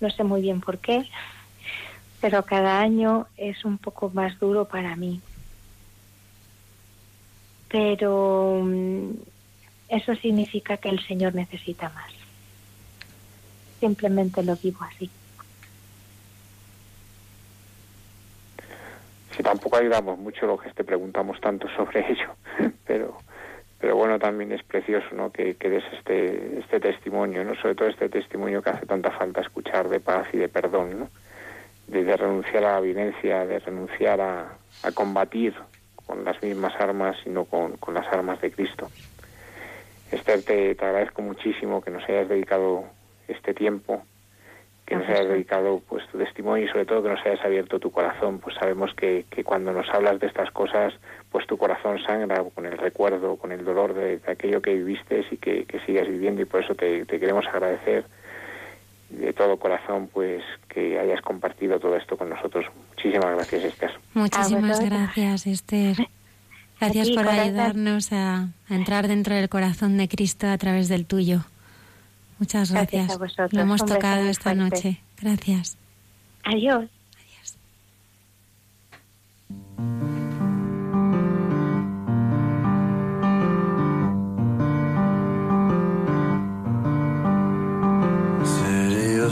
No sé muy bien por qué, pero cada año es un poco más duro para mí. Pero mm, eso significa que el Señor necesita más. Simplemente lo vivo así. Si tampoco ayudamos mucho lo que te preguntamos tanto sobre ello, pero pero bueno también es precioso no que, que des este este testimonio no sobre todo este testimonio que hace tanta falta escuchar de paz y de perdón no de, renunciar a la violencia, de renunciar a, combatir con las mismas armas, sino con, con las armas de Cristo. Esther, te, agradezco muchísimo que nos hayas dedicado este tiempo, que nos hayas dedicado pues tu testimonio y sobre todo que nos hayas abierto tu corazón. Pues sabemos que, que cuando nos hablas de estas cosas, pues tu corazón sangra con el recuerdo, con el dolor de, aquello que viviste y que, que sigues viviendo y por eso te, te queremos agradecer de todo corazón pues que hayas compartido todo esto con nosotros. Muchísimas gracias, Esther. Muchísimas gracias, Esther. Gracias por ayudarnos a, entrar dentro del corazón de Cristo a través del tuyo. Muchas gracias. Lo hemos tocado esta noche. Gracias. Adiós. Adiós.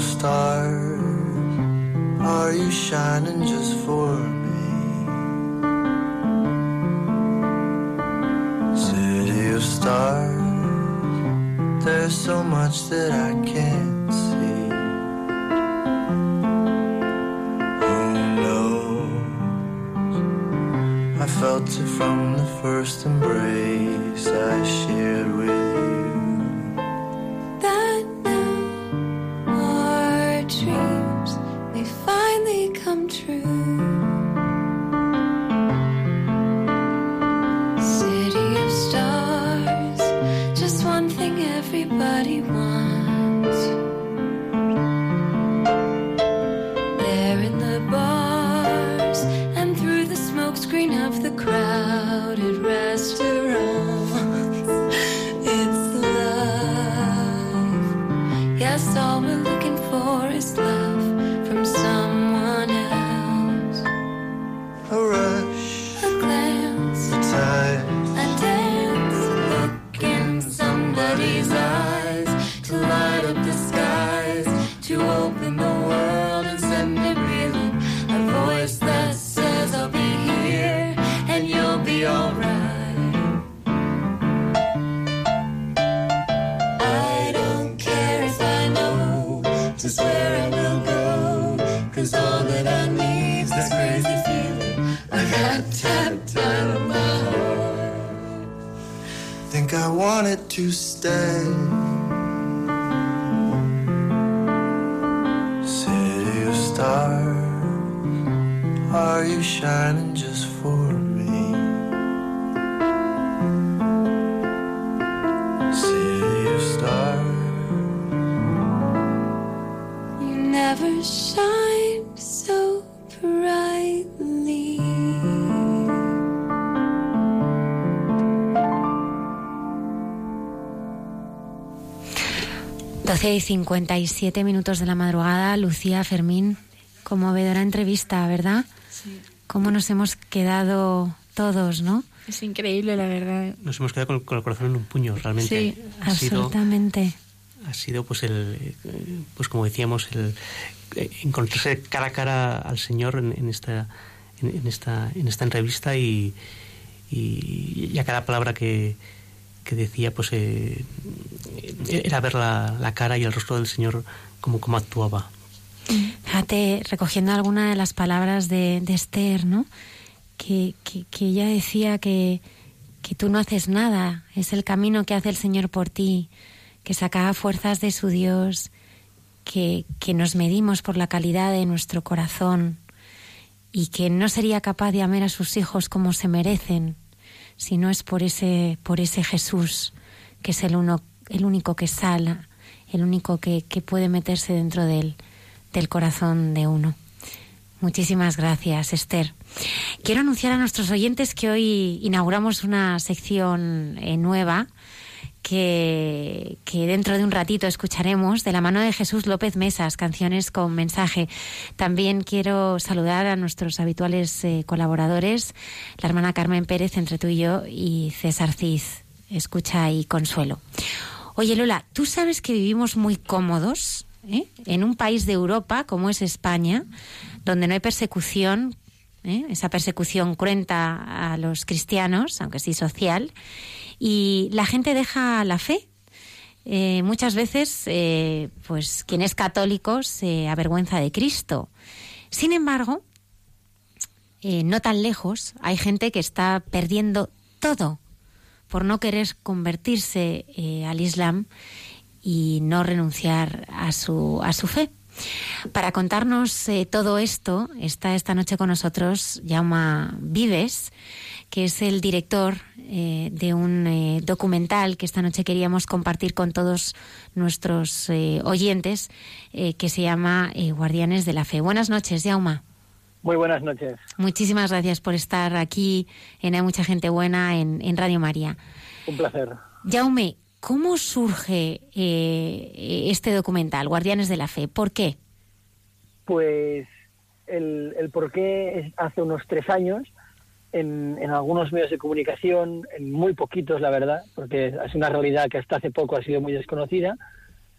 stars are you shining just for me? City of stars, there's so much that I can't see. Who knows? I felt it from the first embrace I shared with of the crowd. 57 minutos de la madrugada, Lucía Fermín, conmovedora entrevista, ¿verdad? Sí. Cómo nos hemos quedado todos, ¿no? Es increíble, la verdad. Nos hemos quedado con, con el corazón en un puño, realmente. Sí, ha sido, Absolutamente. ha sido, pues, el, pues como decíamos, el encontrarse cara a cara al Señor en, en esta, en, en esta, en esta entrevista y, y, y a cada palabra que, que decía, pues, eh, era ver la, la cara y el rostro del Señor como, como actuaba. Fíjate, recogiendo alguna de las palabras de, de Esther, ¿no? Que, que, que ella decía que, que tú no haces nada, es el camino que hace el Señor por ti, que sacaba fuerzas de su Dios, que, que nos medimos por la calidad de nuestro corazón y que no sería capaz de amar a sus hijos como se merecen, si no es por ese, por ese Jesús, que es el, uno, el único que sala, el único que, que puede meterse dentro de él del corazón de uno. Muchísimas gracias, Esther. Quiero anunciar a nuestros oyentes que hoy inauguramos una sección eh, nueva que, dentro de un ratito escucharemos de la mano de Jesús López Mesas, canciones con mensaje. También quiero saludar a nuestros habituales eh, colaboradores, la hermana Carmen Pérez, entre tú y yo, y César Cid, escucha y consuelo. Oye, Lola, ¿tú sabes que vivimos muy cómodos? ¿eh? en un país de Europa como es España, donde no hay persecución, ¿eh? esa persecución cruenta a los cristianos, aunque sí social, y la gente deja la fe. Eh, muchas veces, eh, pues quien es católico se avergüenza de Cristo. Sin embargo, no tan lejos, hay gente que está perdiendo todo por no querer convertirse al Islam y no renunciar a su, a su fe. Para contarnos eh, todo esto está esta noche con nosotros Jaume Vives, que es el director eh, de un eh, documental que esta noche queríamos compartir con todos nuestros oyentes, que se llama Guardianes de la Fe. Buenas noches, Jaume. Muy buenas noches. Muchísimas gracias por estar aquí en Hay Mucha Gente Buena en, en Radio María. Un placer. Jaume, ¿Cómo surge eh, este documental, Guardianes de la Fe? ¿Por qué? Pues el, el por qué hace unos tres años, en, en, algunos medios de comunicación, en muy poquitos, la verdad, porque es una realidad que hasta hace poco ha sido muy desconocida,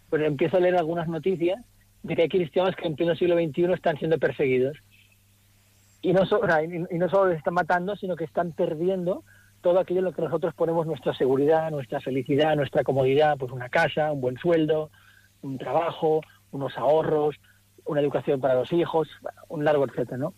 pues empiezo a leer algunas noticias de que hay cristianos que en pleno siglo XXI están siendo perseguidos. Y no, so, y no solo les están matando, sino que están perdiendo todo aquello en lo que nosotros ponemos nuestra seguridad, nuestra felicidad, nuestra comodidad, pues una casa, un buen sueldo, un trabajo, unos ahorros, una educación para los hijos, un largo etcétera, ¿no?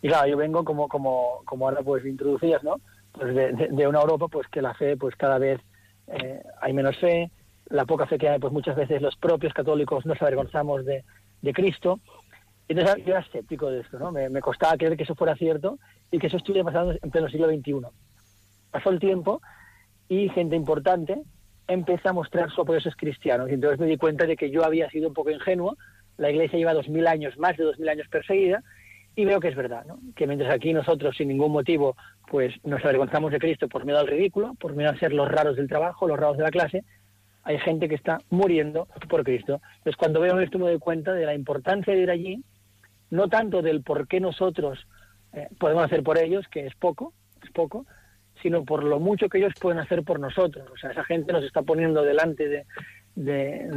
Y claro, yo vengo como, como, como ahora pues introducías, ¿no? Pues de, de, de una Europa pues que la fe pues cada vez eh, hay menos fe, la poca fe que hay pues muchas veces los propios católicos nos avergonzamos de, de Cristo. Entonces yo era escéptico de esto, ¿no? Me, me costaba creer que eso fuera cierto y que eso estuviera pasando en pleno siglo XXI pasó el tiempo y gente importante empezó a mostrar su apoyo a esos cristianos. Y entonces me di cuenta de que yo había sido un poco ingenuo. La iglesia lleva dos mil años, más de dos mil años perseguida, y veo que es verdad. Que mientras aquí nosotros, sin ningún motivo, pues nos avergonzamos de Cristo por miedo al ridículo, por miedo a ser los raros del trabajo, los raros de la clase, hay gente que está muriendo por Cristo. Entonces, cuando veo esto me doy cuenta de la importancia de ir allí, no tanto del por qué nosotros eh, podemos hacer por ellos, que es poco, es poco, sino por lo mucho que ellos pueden hacer por nosotros. O sea, esa gente nos está poniendo delante de, de,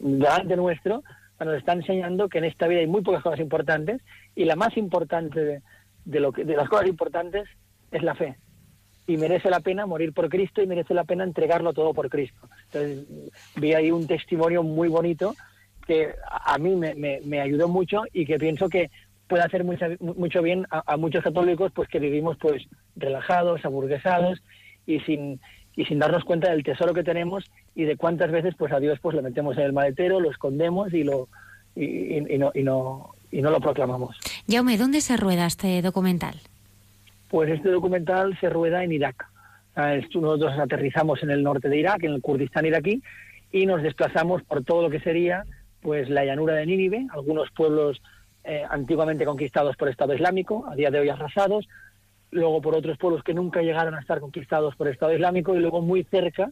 delante nuestro, nos está enseñando que en esta vida hay muy pocas cosas importantes y la más importante de, lo que, de las cosas importantes es la fe. Y merece la pena morir por Cristo y merece la pena entregarlo todo por Cristo. Entonces, vi ahí un testimonio muy bonito que a mí me, me ayudó mucho y que pienso que puede hacer mucha, mucho bien a, a, muchos católicos pues que vivimos pues relajados, aburguesados y sin y sin darnos cuenta del tesoro que tenemos y de cuántas veces pues a Dios pues le metemos en el maletero, lo escondemos y lo y, y no, y no y no lo proclamamos. Jaume, ¿dónde se rueda este documental? Pues este documental se rueda en Irak. Nosotros aterrizamos en el norte de Irak, en el Kurdistán iraquí, y nos desplazamos por todo lo que sería pues la llanura de Nínive, algunos pueblos eh, antiguamente conquistados por Estado Islámico, a día de hoy arrasados, luego por otros pueblos que nunca llegaron a estar conquistados por Estado Islámico, y luego muy cerca,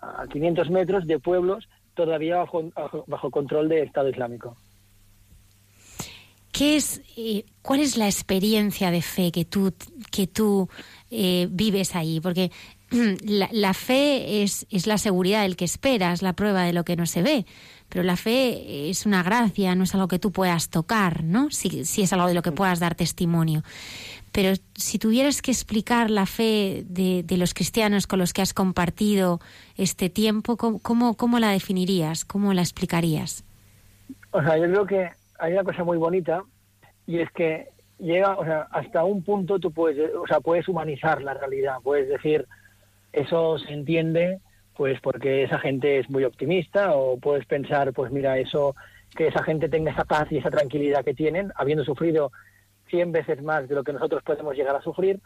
a 500 metros, de pueblos todavía bajo, bajo control del Estado Islámico. ¿Qué es, eh, ¿Cuál es la experiencia de fe que tú, que tú eh, vives ahí? Porque la, la, fe es, es la seguridad del que espera, es la prueba de lo que no se ve. Pero la fe es una gracia, no es algo que tú puedas tocar, ¿no? Si, si es algo de lo que puedas dar testimonio. Pero si tuvieras que explicar la fe de, de los cristianos con los que has compartido este tiempo, ¿cómo, ¿cómo, la definirías? ¿Cómo la explicarías? O sea, yo creo que hay una cosa muy bonita y es que llega, o sea, hasta un punto tú puedes, o sea, puedes humanizar la realidad, puedes decir, eso se entiende pues porque esa gente es muy optimista o puedes pensar, pues mira, eso que esa gente tenga esa paz y esa tranquilidad que tienen, habiendo sufrido 100 veces más de lo que nosotros podemos llegar a sufrir,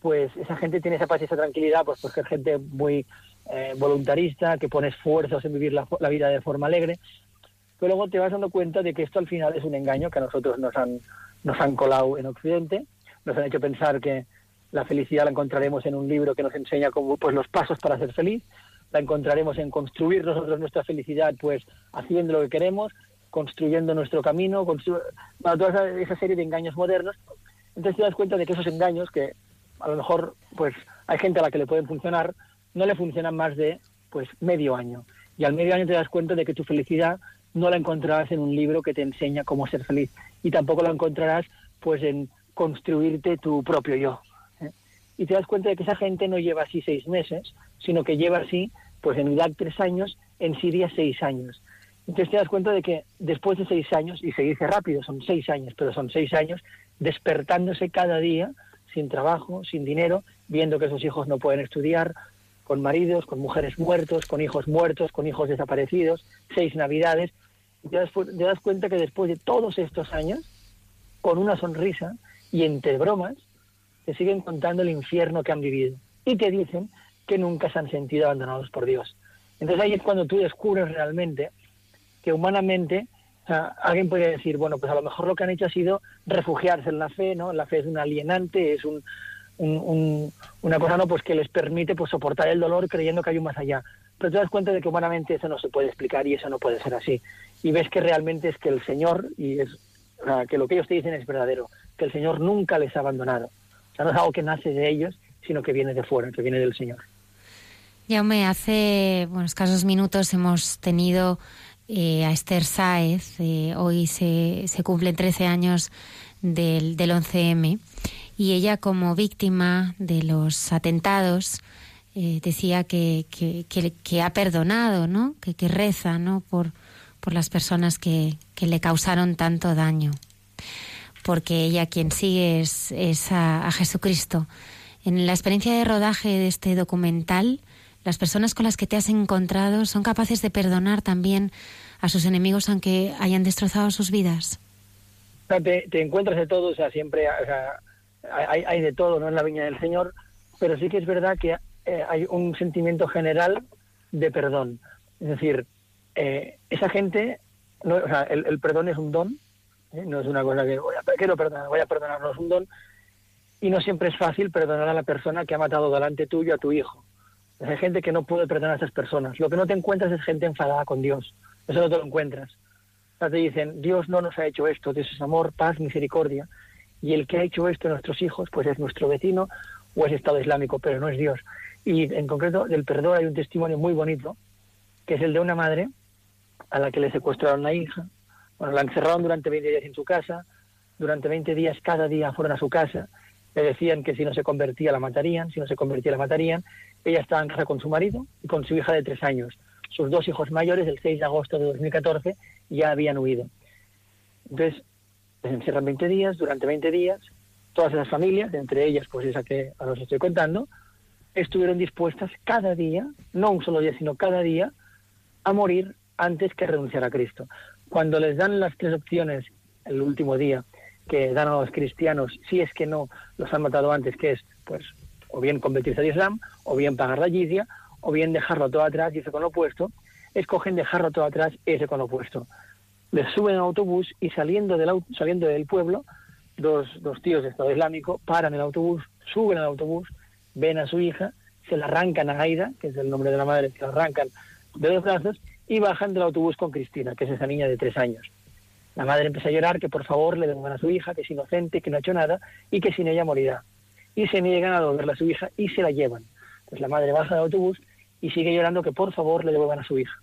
pues esa gente tiene esa paz y esa tranquilidad, pues porque es gente muy eh, voluntarista, que pone esfuerzos en vivir la, la, vida de forma alegre, pero luego te vas dando cuenta de que esto al final es un engaño que a nosotros nos han, nos han colado en Occidente, nos han hecho pensar que la felicidad la encontraremos en un libro que nos enseña cómo, pues, los pasos para ser feliz. La encontraremos en construir nosotros nuestra felicidad, pues haciendo lo que queremos, construyendo nuestro camino, constru toda esa, serie de engaños modernos. Entonces te das cuenta de que esos engaños, que a lo mejor pues hay gente a la que le pueden funcionar, no le funcionan más de pues medio año. Y al medio año te das cuenta de que tu felicidad no la encontrarás en un libro que te enseña cómo ser feliz. Y tampoco la encontrarás pues en construirte tu propio yo y te das cuenta de que esa gente no lleva así seis meses, sino que lleva así, pues en Irak tres años, en Siria seis años. Entonces te das cuenta de que después de seis años, y se dice rápido, son seis años, pero son seis años, despertándose cada día, sin trabajo, sin dinero, viendo que sus hijos no pueden estudiar, con maridos, con mujeres muertos, con hijos muertos, con hijos desaparecidos, seis navidades, te das, te das cuenta que después de todos estos años, con una sonrisa y entre bromas, te siguen contando el infierno que han vivido y te dicen que nunca se han sentido abandonados por Dios. Entonces ahí es cuando tú descubres realmente que humanamente alguien puede decir, bueno, pues a lo mejor lo que han hecho ha sido refugiarse en la fe, ¿no? La fe es un alienante, es un, un, un, una cosa no pues que les permite pues soportar el dolor creyendo que hay un más allá. Pero te das cuenta de que humanamente eso no se puede explicar y eso no puede ser así. Y ves que realmente es que el Señor, y es que lo que ellos te dicen es verdadero, que el Señor nunca les ha abandonado. Sea, no es algo que nace de ellos, sino que viene de fuera, que viene del Señor. me hace bueno, escasos minutos hemos tenido eh, a Esther Sáez. Eh, hoy se, se, cumplen 13 años del, del 11M. Y ella, como víctima de los atentados, eh, decía que, que, que, que, ha perdonado, ¿no? Que, que reza, ¿no? Por, por las personas que, que le causaron tanto daño porque ella quien sigue es, es a, Jesucristo. En la experiencia de rodaje de este documental, las personas con las que te has encontrado son capaces de perdonar también a sus enemigos aunque hayan destrozado sus vidas. Te, encuentras de todo, o sea, siempre hay, hay, de todo, ¿no? En la viña del Señor, pero sí que es verdad que eh, hay un sentimiento general de perdón. Es decir, eh, esa gente, no, o sea, el, perdón es un don. No es una cosa que voy a, quiero perdonar, voy a perdonarnos un don, y no siempre es fácil perdonar a la persona que ha matado delante tuyo a tu hijo. Hay gente que no puede perdonar a esas personas. Lo que no te encuentras es gente enfadada con Dios. Eso no te lo encuentras. O te dicen, Dios no nos ha hecho esto, Dios es amor, paz, misericordia. Y el que ha hecho esto a nuestros hijos, pues es nuestro vecino o es Estado Islámico, pero no es Dios. Y en concreto, del perdón hay un testimonio muy bonito, que es el de una madre a la que le secuestraron la hija, bueno, la encerraron durante 20 días en su casa, durante 20 días cada día fueron a su casa, le decían que si no se convertía la matarían, si no se convertía la matarían. Ella estaba en casa con su marido y con su hija de tres años. Sus dos hijos mayores, el 6 de agosto de 2014, ya habían huido. Entonces, les encierran 20 días, durante 20 días, todas esas familias, entre ellas pues esa que ahora os estoy contando, estuvieron dispuestas cada día, no un solo día, sino cada día, a morir antes que renunciar a Cristo. Cuando les dan las tres opciones el último día que dan a los cristianos, si es que no los han matado antes, que es, pues, o bien convertirse al Islam, o bien pagar la jizya, o bien dejarlo todo atrás y ese con lo opuesto, escogen dejarlo todo atrás y ese con lo opuesto. Les suben al autobús y saliendo del, saliendo del pueblo, dos, dos tíos de Estado Islámico paran el autobús, suben al autobús, ven a su hija, se la arrancan a Aida, que es el nombre de la madre, se la arrancan de los brazos y bajan del autobús con Cristina, que es esa niña de tres años. La madre empieza a llorar que por favor le devuelvan a su hija, que es inocente, que no ha hecho nada y que sin ella morirá. Y se niegan a devolverla a su hija y se la llevan. Entonces la madre baja del autobús y sigue llorando que por favor le devuelvan a su hija.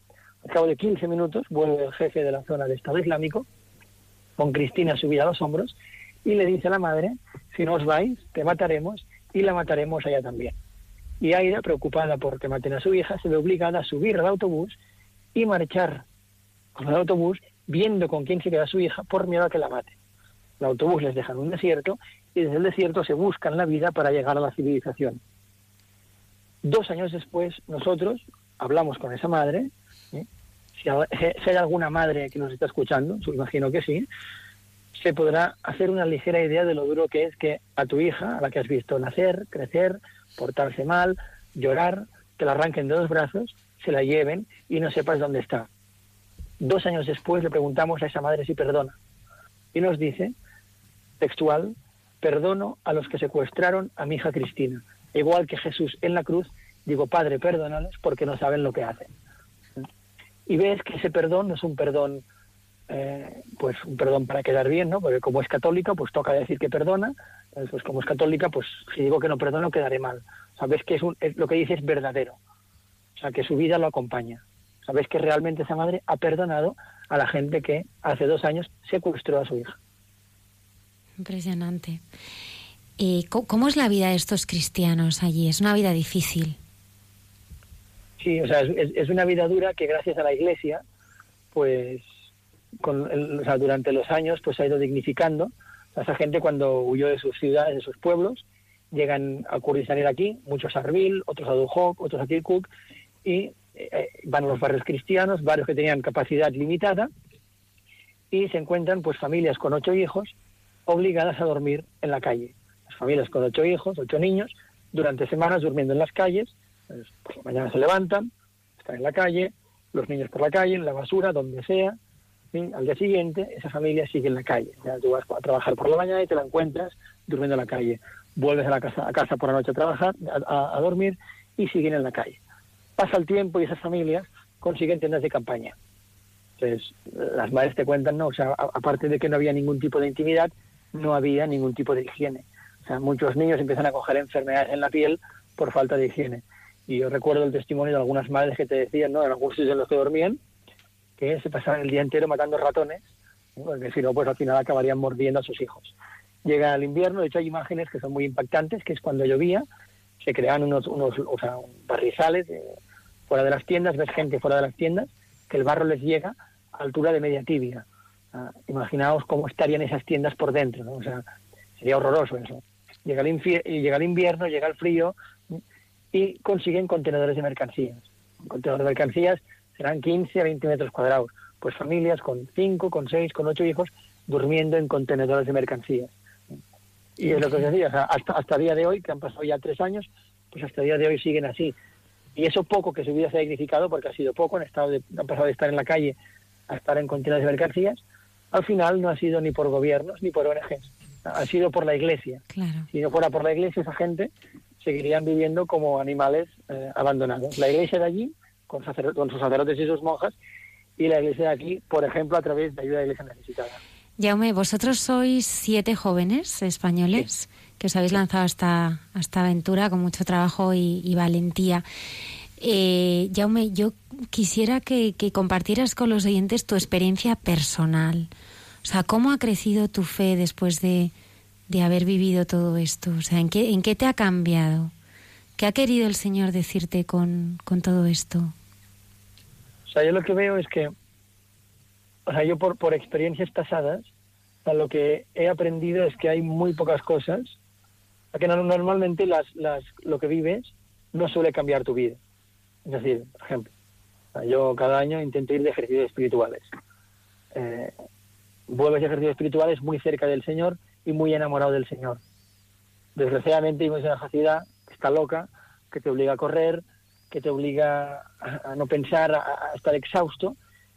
Al cabo de 15 minutos vuelve el jefe de la zona de Estado Islámico con Cristina subida a los hombros y le dice a la madre, si no os vais, te mataremos y la mataremos a ella también. Y Aida, preocupada por que maten a su hija, se ve obligada a subir al autobús y marchar con el autobús viendo con quién se queda su hija por miedo a que la mate. El autobús les deja en un desierto y desde el desierto se buscan la vida para llegar a la civilización. Dos años después, nosotros hablamos con esa madre. ¿eh? Si, ha- si hay alguna madre que nos está escuchando, yo imagino que sí, se podrá hacer una ligera idea de lo duro que es que a tu hija, a la que has visto nacer, crecer, portarse mal, llorar, te la arranquen de los brazos, se la lleven y no sepas dónde está. Dos años después le preguntamos a esa madre si perdona. Y nos dice, textual, perdono a los que secuestraron a mi hija Cristina. Igual que Jesús en la cruz, digo, Padre, perdónalos porque no saben lo que hacen. Y ves que ese perdón no es un perdón, eh, pues un perdón para quedar bien, ¿no? Porque como es católica, pues toca decir que perdona. Pues como es católica, pues si digo que no perdono, quedaré mal. Sabes que es un, es- lo que dice es verdadero. O sea, que su vida lo acompaña. Sabes que realmente esa madre ha perdonado a la gente que hace dos años secuestró a su hija. Impresionante. Eh, ¿co- ¿Cómo es la vida de estos cristianos allí? Es una vida difícil. Sí, o sea, es, es- es una vida dura que gracias a la Iglesia, pues, con el- o sea, durante los años, pues ha ido dignificando. O sea, esa gente cuando huyó de sus ciudades, de sus pueblos, llegan a Kurdistán aquí, muchos a Arbil, otros a Duhok, otros a Kirkuk, y eh, van a los barrios cristianos, barrios que tenían capacidad limitada, y se encuentran pues familias con ocho hijos obligadas a dormir en la calle. Las familias con ocho hijos, ocho niños, durante semanas durmiendo en las calles, pues, por la mañana se levantan, están en la calle, los niños por la calle, en la basura, donde sea. Al día siguiente, esa familia sigue en la calle. Ya tú vas a trabajar por la mañana y te la encuentras durmiendo en la calle. Vuelves a, la casa, a casa por la noche a trabajar, a dormir y siguen en la calle. Pasa el tiempo y esas familias consiguen tiendas de campaña. Entonces, las madres te cuentan, ¿no? O sea, aparte de que no había ningún tipo de intimidad, no había ningún tipo de higiene. O sea, muchos niños empiezan a coger enfermedades en la piel por falta de higiene. Y yo recuerdo el testimonio de algunas madres que te decían, ¿no? En algunos sitios en los que dormían, que se pasaban el día entero matando ratones, porque si no, pues al final acabarían mordiendo a sus hijos. Llega el invierno, de hecho hay imágenes que son muy impactantes, que es cuando llovía, se crean unos, unos o sea, barrizales eh, fuera de las tiendas, ves gente fuera de las tiendas, que el barro les llega a altura de media tibia. Ah, imaginaos cómo estarían esas tiendas por dentro. O sea, sería horroroso eso. Llega el, llega el invierno, llega el frío y consiguen contenedores de mercancías. Un contenedor de mercancías serán 15 a 20 metros cuadrados. Pues familias con 5, con 6, con 8 hijos durmiendo en contenedores de mercancías. Y es lo que os decía, hasta, hasta día de hoy, que han pasado ya tres años, pues hasta día de hoy siguen así. Y eso poco que su vida se ha dignificado, porque ha sido poco, han, estado de- han pasado de estar en la calle a estar en de mercancías, al final no ha sido ni por gobiernos ni por ONGs, ha sido por la Iglesia. Claro. Si no fuera por la Iglesia, esa gente seguirían viviendo como animales eh, abandonados. La Iglesia de allí, con, sacer- con sus sacerdotes y sus monjas, y la Iglesia de aquí, por ejemplo, a través de ayuda de la Iglesia necesitada. Jaume, vosotros sois siete jóvenes españoles que os habéis lanzado a esta, aventura con mucho trabajo y, valentía. Eh, yo quisiera que, compartieras con los oyentes tu experiencia personal. O sea, ¿cómo ha crecido tu fe después de, de haber vivido todo esto? O sea, ¿en qué, ¿en qué te ha cambiado? ¿Qué ha querido el Señor decirte con, con todo esto? O sea, yo lo que veo es que, o sea, yo por, por experiencias pasadas, lo que he aprendido es que hay muy pocas cosas, que no- normalmente las, las, lo que vives no suele cambiar tu vida. Es decir, por ejemplo, yo cada año intento ir de ejercicios espirituales. Eh, vuelves de ejercicios espirituales muy cerca del Señor y muy enamorado del Señor. Desgraciadamente vivimos en una sociedad que está loca, que te obliga a correr, que te obliga a, no pensar, a, estar exhausto.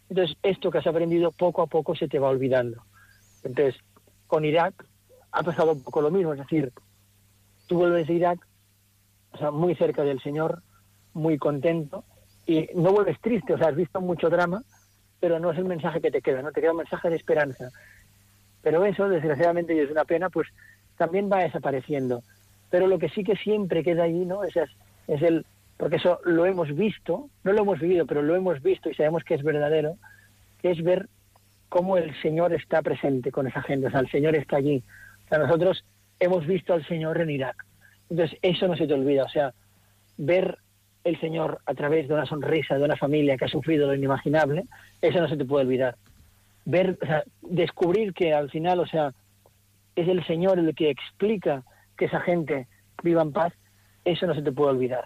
Entonces, esto que has aprendido poco a poco se te va olvidando. Entonces, con Irak ha pasado un poco lo mismo, es decir, tú vuelves de Irak, o sea, muy cerca del Señor, muy contento, y no vuelves triste, o sea, has visto mucho drama, pero no es el mensaje que te queda, no te queda un mensaje de esperanza. Pero eso, desgraciadamente, y es una pena, pues también va desapareciendo. Pero lo que sí que siempre queda ahí, ¿no? Es, es el, porque eso lo hemos visto, no lo hemos vivido, pero lo hemos visto y sabemos que es verdadero, que es ver cómo el Señor está presente con esa gente, o sea, el Señor está allí. O sea, nosotros hemos visto al Señor en Irak. Entonces, eso no se te olvida, o sea, ver el Señor a través de una sonrisa de una familia que ha sufrido lo inimaginable, eso no se te puede olvidar. Ver, o sea, descubrir que al final, o sea, es el Señor el que explica que esa gente viva en paz, eso no se te puede olvidar.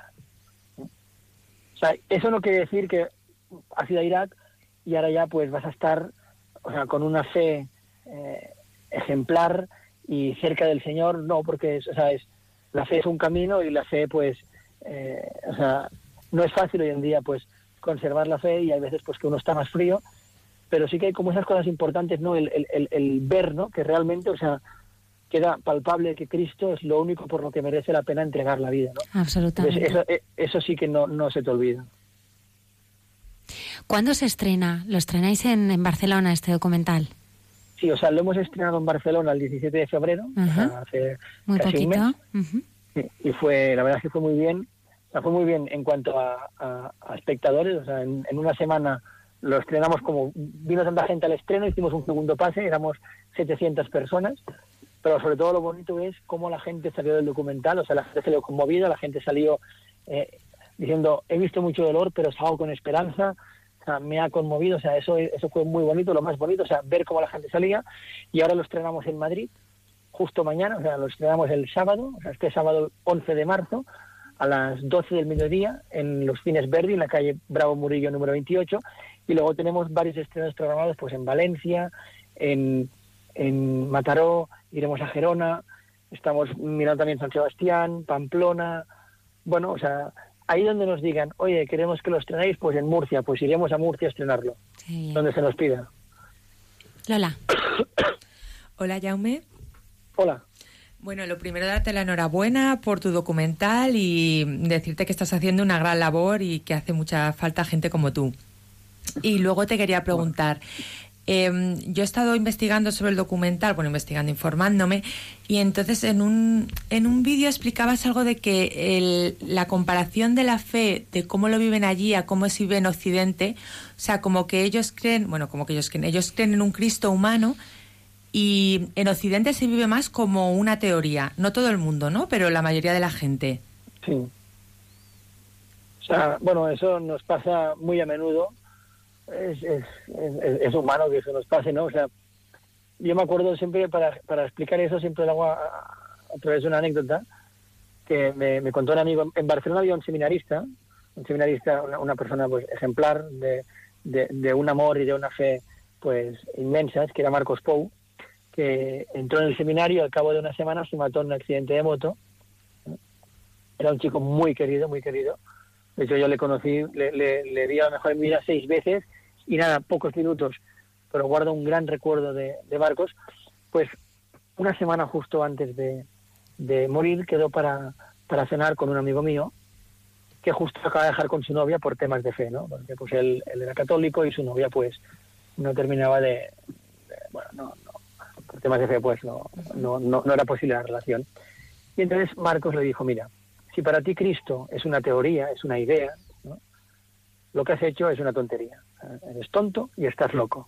O sea, eso no quiere decir que has ido a Irak y ahora ya pues vas a estar o sea, con una fe eh, ejemplar y cerca del Señor, no, porque o sea, es, la fe es un camino y la fe pues, eh, o sea, no es fácil hoy en día pues conservar la fe y hay veces pues que uno está más frío, pero sí que hay como esas cosas importantes, ¿no? El, el, el ver, ¿no? Que realmente, o sea, queda palpable que Cristo es lo único por lo que merece la pena entregar la vida. ¿no? Absolutamente. eso, eh, eso, sí que no, no se te olvida. ¿Cuándo se estrena? ¿Lo estrenáis en, en, Barcelona este documental? Sí, o sea, lo hemos estrenado en Barcelona el 17 de febrero, hace muy casi poquito. Un mes. y fue, la verdad es que fue muy bien. O sea, fue muy bien en cuanto a, a, a espectadores. O sea, en, en, una semana lo estrenamos como vino tanta gente al estreno, hicimos un segundo pase, éramos 700 personas pero sobre todo lo bonito es cómo la gente salió del documental, o sea, la gente salió conmovida, la gente salió eh, diciendo, he visto mucho dolor, pero salgo con esperanza, o me ha conmovido, o sea, eso, eso fue muy bonito, lo más bonito, o sea, ver cómo la gente salía, y ahora lo estrenamos en Madrid, justo mañana, o sea, lo estrenamos el sábado, o sea, este sábado 11 de marzo, a las 12 del mediodía, en los Cines Verdi, en la calle Bravo Murillo número 28, y luego tenemos varios estrenos programados, pues en Valencia, en, en Mataró, iremos a Gerona, estamos mirando también San Sebastián, Pamplona, bueno, o sea, ahí donde nos digan, oye, queremos que lo estrenéis, pues en Murcia, pues iremos a Murcia a estrenarlo, sí. donde se nos pida. Lola. Hola, Jaume. Hola. Bueno, lo primero, darte la enhorabuena por tu documental y decirte que estás haciendo una gran labor y que hace mucha falta gente como tú. Y luego te quería preguntar, eh, yo he estado investigando sobre el documental, bueno, investigando, informándome, y entonces en un, en un vídeo explicabas algo de que el, la comparación de la fe, de cómo lo viven allí a cómo se vive en Occidente, o sea, como que ellos creen, bueno, como que ellos creen, ellos creen en un Cristo humano y en Occidente se vive más como una teoría, no todo el mundo, ¿no? Pero la mayoría de la gente. Sí. O sea, bueno, eso nos pasa muy a menudo es, es, es, humano que eso nos pase, ¿no? O sea, yo me acuerdo siempre, para, para explicar eso, siempre lo hago a, través de una anécdota que me, me, contó un amigo. En Barcelona había un seminarista, un seminarista, una, una persona pues ejemplar de, de, un amor y de una fe pues inmensas, que era Marcos Pou, que entró en el seminario al cabo de una semana se mató en un accidente de moto. Era un chico muy querido, muy querido. De hecho, yo le conocí, le, le, le a lo mejor en mi vida seis veces y nada, pocos minutos, pero guardo un gran recuerdo de, de Marcos, pues una semana justo antes de, de morir quedó para, para cenar con un amigo mío que justo acaba de dejar con su novia por temas de fe, ¿no? Porque pues él, era católico y su novia pues no terminaba de, de bueno, no, no, por temas de fe pues no, no, no, no era posible la relación. Y entonces Marcos le dijo, mira, si para ti Cristo es una teoría, es una idea, ¿no? lo que has hecho es una tontería. Eres tonto y estás loco.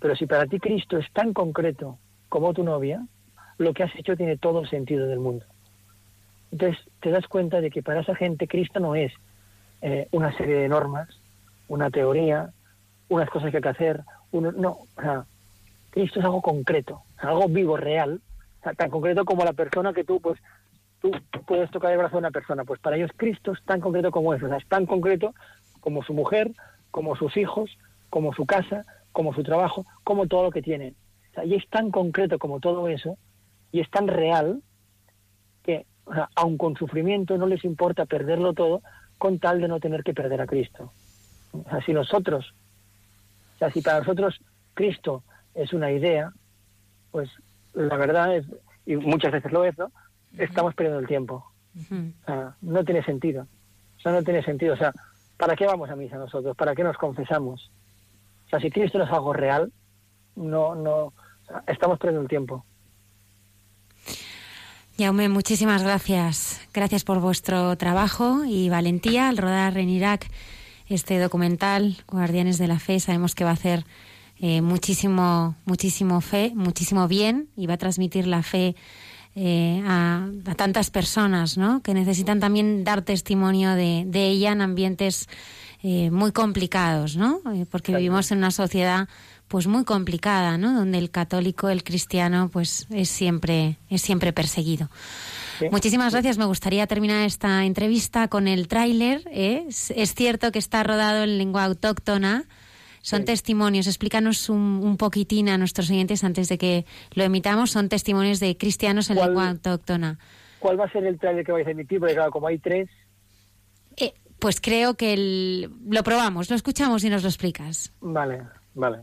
Pero si para ti Cristo es tan concreto como tu novia, lo que has hecho tiene todo el sentido del mundo. Entonces te das cuenta de que para esa gente Cristo no es eh, una serie de normas, una teoría, unas cosas que hay que hacer. Uno, no, o sea, Cristo es algo concreto, algo vivo, real, o sea, tan concreto como la persona que tú pues tú puedes tocar el brazo de una persona. Pues para ellos Cristo es tan concreto como eso, o sea, es tan concreto como su mujer, como sus hijos, como su casa, como su trabajo, como todo lo que tienen. O sea, y es tan concreto como todo eso, y es tan real, que o sea, aun con sufrimiento no les importa perderlo todo con tal de no tener que perder a Cristo. O sea, si nosotros, o sea, si para nosotros Cristo es una idea, pues la verdad es, y muchas veces lo es, ¿no? Estamos perdiendo el tiempo. O sea, no tiene sentido. O sea, no tiene sentido. O sea, ¿para qué vamos a misa nosotros? ¿Para qué nos confesamos? O sea, si Cristo no es algo real, no, no, estamos perdiendo el tiempo. Jaume, muchísimas gracias. Gracias por vuestro trabajo y valentía al rodar en Irak este documental, Guardianes de la Fe. Sabemos que va a hacer eh, muchísimo, muchísimo fe, muchísimo bien y va a transmitir la fe eh, a, a, tantas personas, ¿no? Que necesitan también dar testimonio de, de ella en ambientes eh, muy complicados, ¿no? Eh, porque claro. vivimos en una sociedad pues muy complicada, ¿no? Donde el católico, el cristiano, pues es siempre es siempre perseguido. ¿Sí? Muchísimas gracias. Me gustaría terminar esta entrevista con el tráiler. ¿eh? Es, es, cierto que está rodado en lengua autóctona. Son sí. testimonios. Explícanos un, un, poquitín a nuestros oyentes antes de que lo emitamos. Son testimonios de cristianos en ¿Cuál, lengua autóctona. ¿Cuál va a ser el tráiler que vais a emitir? Porque claro, como hay tres. Eh, pues creo que el... lo probamos, lo escuchamos y nos lo explicas. Vale, vale.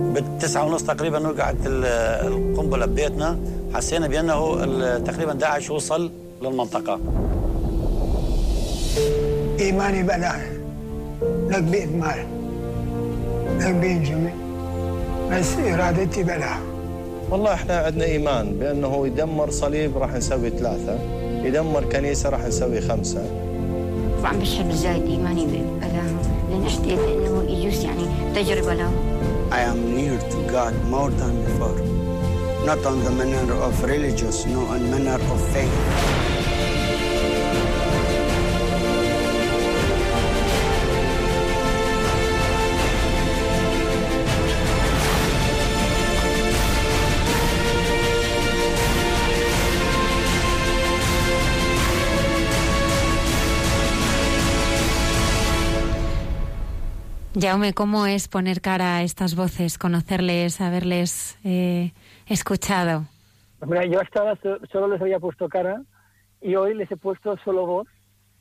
بالتسعة ونص تقريبا وقعت القنبلة ببيتنا حسينا بأنه تقريبا داعش وصل للمنطقة. إيماني بلا لك بيت مال. لك بينجمي بس إرادتي بلا والله إحنا عندنا إيمان بأنه يدمر صليب راح نسوي ثلاثة يدمر كنيسة راح نسوي خمسة. طبعا بشهد بالزايد إيماني بلاهم لأن حسيت إنه يجوز يعني تجربة لهم I am near to God more than before. Not on the manner of religious no on manner of faith Jaume, ¿cómo es poner cara a estas voces, conocerles, haberles eh, escuchado? Mira, yo hasta ahora solo les había puesto cara y hoy les he puesto solo voz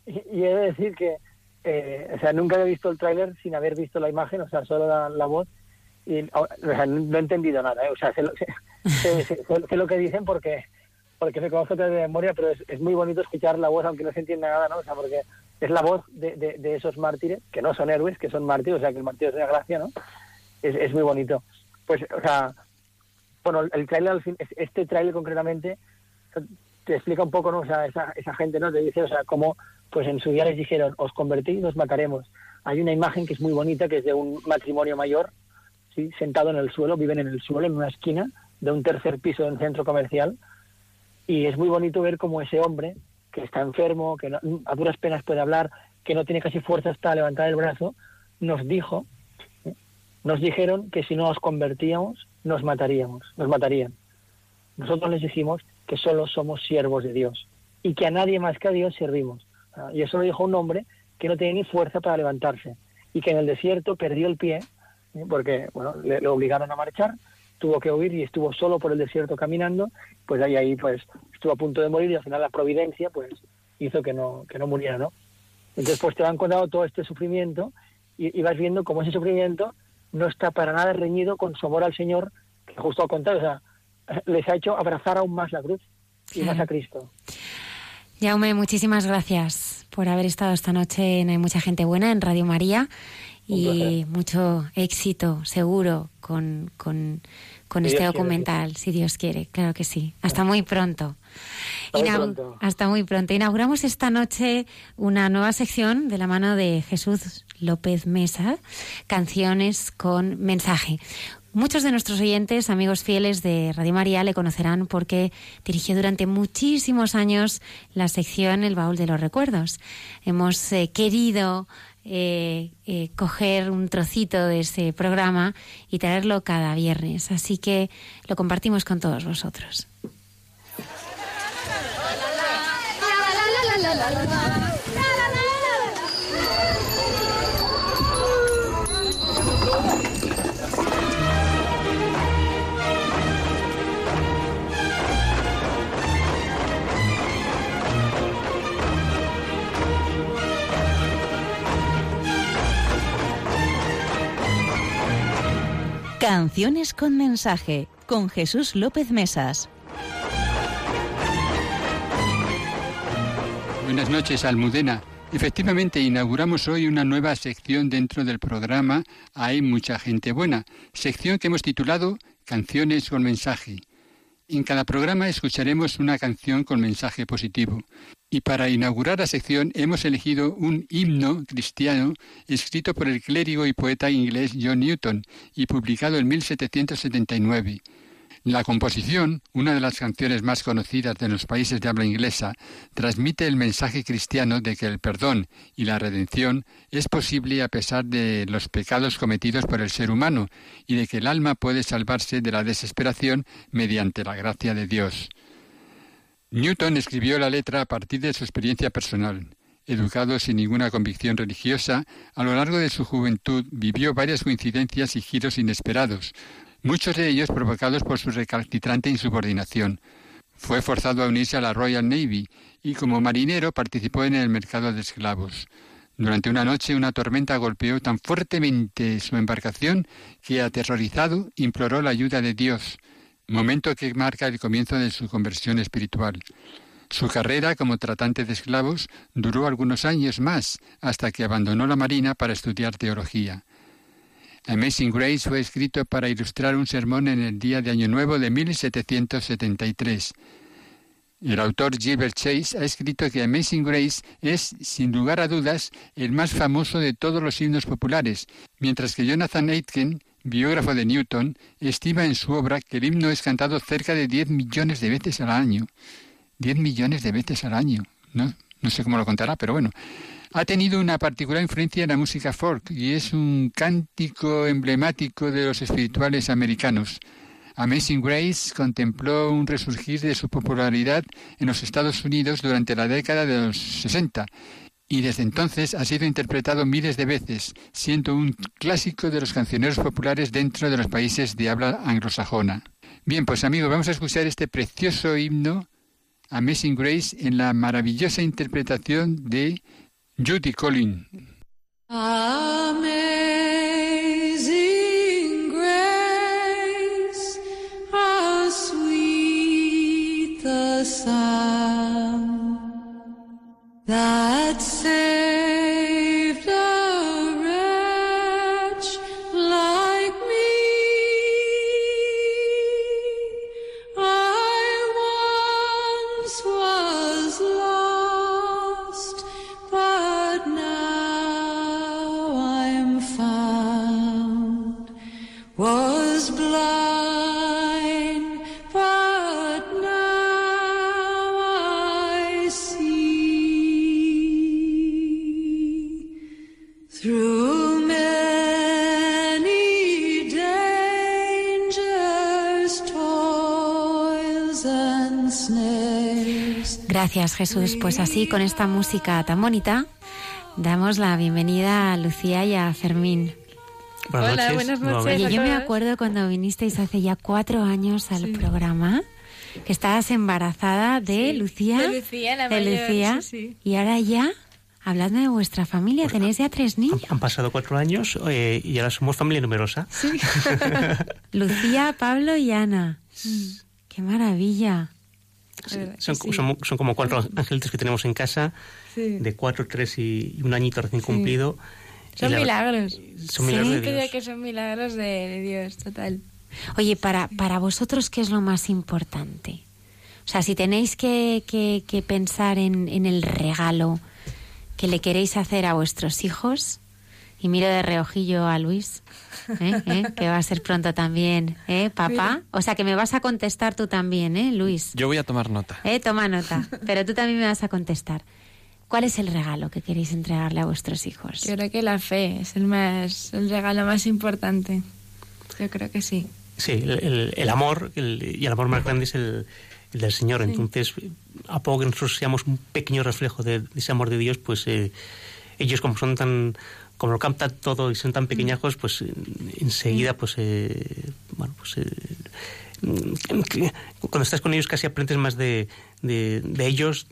y, y he de decir que, eh, o sea, nunca había visto el tráiler sin haber visto la imagen, o sea, solo la, la voz y o sea, no he entendido nada, ¿eh? o sea, sé lo, sé, sé, sé lo, que dicen porque porque me conozco de memoria, pero es, es, muy bonito escuchar la voz aunque no se entienda nada, ¿no? O sea, porque es la voz de, de, esos mártires, que no son héroes, que son mártires, o sea, que el martirio es una gracia, ¿no? Es, es muy bonito. Pues, o sea, bueno, el tráiler, este tráiler concretamente, te explica un poco, ¿no? O sea, esa, esa gente, ¿no? Te dice, o sea, cómo, pues en su día les dijeron, os convertís y nos mataremos. Hay una imagen que es muy bonita, que es de un matrimonio mayor, ¿sí? Sentado en el suelo, viven en el suelo, en una esquina de un tercer piso de un centro comercial, y es muy bonito ver cómo ese hombre, que está enfermo, que no, a duras penas puede hablar, que no tiene casi fuerzas para levantar el brazo, nos dijo, nos dijeron que si no nos convertíamos, nos mataríamos, nos matarían. Nosotros les dijimos que solo somos siervos de Dios y que a nadie más que a Dios servimos. ¿ah? Y eso lo dijo un hombre que no tenía ni fuerza para levantarse y que en el desierto perdió el pie, ¿eh? porque bueno, le, le obligaron a marchar, tuvo que huir y estuvo solo por el desierto caminando, pues ahí ahí pues estuvo a punto de morir y al final la providencia pues hizo que no que no muriera, ¿no? Entonces pues te van contando todo este sufrimiento y, y, vas viendo cómo ese sufrimiento no está para nada reñido con su amor al Señor, que justo al contrario, o sea, les ha hecho abrazar aún más la cruz y más a Cristo. Jaume, muchísimas gracias por haber estado esta noche en Hay Mucha Gente Buena en Radio María y mucho éxito, seguro, con, con, con este documental, quiere. si Dios quiere, claro que sí. Hasta muy pronto. Hasta muy pronto. Hasta muy pronto. Inauguramos esta noche una nueva sección de la mano de Jesús López Mesa, canciones con mensaje. Muchos de nuestros oyentes, amigos fieles de Radio María, le conocerán porque dirigió durante muchísimos años la sección El Baúl de los Recuerdos. Hemos eh, querido eh, eh, coger un trocito de ese programa y traerlo cada viernes, así que lo compartimos con todos vosotros. Canciones con mensaje con Jesús López Mesas. Buenas noches, Almudena. Efectivamente, inauguramos hoy una nueva sección dentro del programa Hay mucha gente buena, sección que hemos titulado Canciones con mensaje. En cada programa escucharemos una canción con mensaje positivo. Y para inaugurar la sección hemos elegido un himno cristiano escrito por el clérigo y poeta inglés John Newton y publicado en 1779. La composición, una de las canciones más conocidas de los países de habla inglesa, transmite el mensaje cristiano de que el perdón y la redención es posible a pesar de los pecados cometidos por el ser humano y de que el alma puede salvarse de la desesperación mediante la gracia de Dios. Newton escribió la letra a partir de su experiencia personal. Educado sin ninguna convicción religiosa, a lo largo de su juventud vivió varias coincidencias y giros inesperados, muchos de ellos provocados por su recalcitrante insubordinación. Fue forzado a unirse a la Royal Navy y como marinero participó en el mercado de esclavos. Durante una noche una tormenta golpeó tan fuertemente su embarcación que, aterrorizado, imploró la ayuda de Dios momento que marca el comienzo de su conversión espiritual. Su carrera como tratante de esclavos duró algunos años más, hasta que abandonó la marina para estudiar teología. Amazing Grace fue escrito para ilustrar un sermón en el día de Año Nuevo de 1773. El autor Gilbert Chase ha escrito que Amazing Grace es, sin lugar a dudas, el más famoso de todos los himnos populares, mientras que Jonathan Aitken biógrafo de Newton, estima en su obra que el himno es cantado cerca de 10 millones de veces al año. 10 millones de veces al año. ¿no? no sé cómo lo contará, pero bueno. Ha tenido una particular influencia en la música folk y es un cántico emblemático de los espirituales americanos. Amazing Grace contempló un resurgir de su popularidad en los Estados Unidos durante la década de los 60 y desde entonces ha sido interpretado miles de veces, siendo un clásico de los cancioneros populares dentro de los países de habla anglosajona. Bien, pues amigos, vamos a escuchar este precioso himno Amazing Grace en la maravillosa interpretación de Judy Collin. Amazing Grace, how sweet the sound that Gracias Jesús. Pues así, con esta música tan bonita, damos la bienvenida a Lucía y a Fermín. Buenas Hola, noches, buenas noches. Oye, yo me acuerdo cuando vinisteis hace ya cuatro años al programa, que estabas embarazada de Lucía. De Lucía, la de mayor, Lucía. sí, sí. Y ahora ya, hablando de vuestra familia, tenéis ya tres niños. Han pasado cuatro años eh, y ahora somos familia numerosa. Lucía, Pablo y Ana. ¡Qué maravilla! Son, son- son como cuatro angelitos que tenemos en casa, Sí. de cuatro, tres y y un añito recién Sí. cumplido. Son la- milagros. Son milagros de Dios. que son milagros de, de Dios, total. Oye, para, para vosotros, ¿qué es lo más importante? O sea, si tenéis que, que- que pensar en, en el regalo que le queréis hacer a vuestros hijos, Y miro de reojillo a Luis, ¿eh? ¿eh? que va a ser pronto también, ¿eh, papá? O sea, que me vas a contestar tú también, ¿eh, Luis? Yo voy a tomar nota. Eh, toma nota, pero tú también me vas a contestar. ¿Cuál es el regalo que queréis entregarle a vuestros hijos? Yo creo que la fe es el, más, el regalo más importante. Yo creo que sí. Sí, el, el- el amor, el- y el amor más grande es el, el del Señor. Sí. Entonces, a poco que nosotros seamos un pequeño reflejo de, de ese amor de Dios, pues eh, ellos como son tan, como lo captan todo y son tan pequeñajos, pues enseguida, pues, eh, bueno, pues... eh, mm, cuando estás con ellos casi aprendes más de, de, de ellos,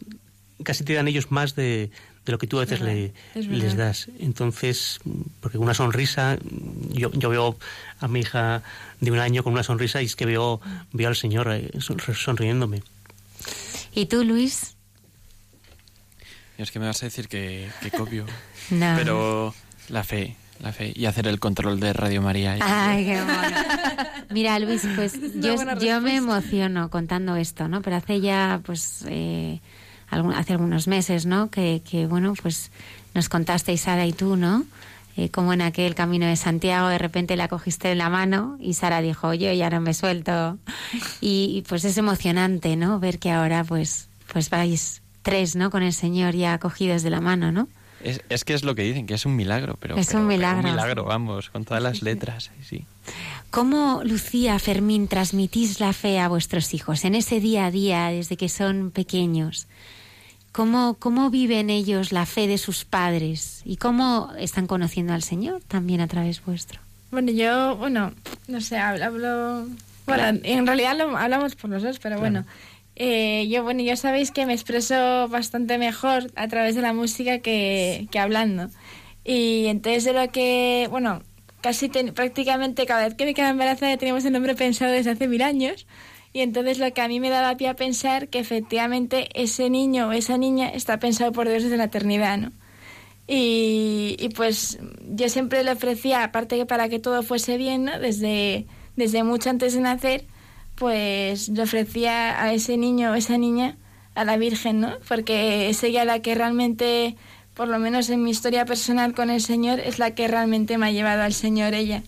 casi te dan ellos más de, de lo que tú a veces le- es les das. Entonces, porque una sonrisa, yo, yo veo a mi hija de un año con una sonrisa y es que veo, veo al Señor eh, son- sonriéndome. ¿Y tú, Luis? Y es que me vas a decir que, que copio. No. Pero la fe, la fe. Y hacer el control de Radio María. Ay, qué mono. Mira, Luis, pues yo, yo me emociono contando esto, ¿no? Pero hace ya, pues, eh, algún- hace algunos meses, ¿no? Que, que, bueno, pues nos contasteis, Sara y tú, ¿no? Eh, como en aquel camino de Santiago de repente la cogiste en la mano y Sara dijo, yo ya no me suelto. Y, y, pues es emocionante, ¿no? Ver que ahora, pues, pues vais tres, ¿no? Con el Señor ya cogidos de la mano, ¿no? Es, es que es lo que dicen, que es un milagro. Pero, Es pero- un pero milagro. un milagro, vamos, con todas las letras. Sí. ¿Cómo, Lucía, Fermín, transmitís la fe a vuestros hijos en ese día a día desde que son pequeños? ¿Cómo, ¿Cómo viven ellos la fe de sus padres? ¿Y cómo están conociendo al Señor también a través vuestro? Bueno, yo, bueno, no sé, hablo... hablo- bueno, en realidad lo, hablamos por los dos, pero bueno. Eh, yo, bueno, ya sabéis que me expreso bastante mejor a través de la música que, que hablando. Y entonces de lo que, bueno, casi ten- prácticamente cada vez que me quedaba embarazada teníamos el nombre pensado desde hace mil años. Y entonces lo que a mí me daba pie a pensar que efectivamente ese niño o esa niña está pensado por Dios desde la eternidad, ¿no? Y, y pues yo siempre le ofrecía, aparte que para que todo fuese bien, ¿no? desde, desde mucho antes de nacer, pues le ofrecía a ese niño o esa niña a la Virgen, ¿no? Porque es ella la que realmente, por lo menos en mi historia personal con el Señor, es la que realmente me ha llevado al Señor ella.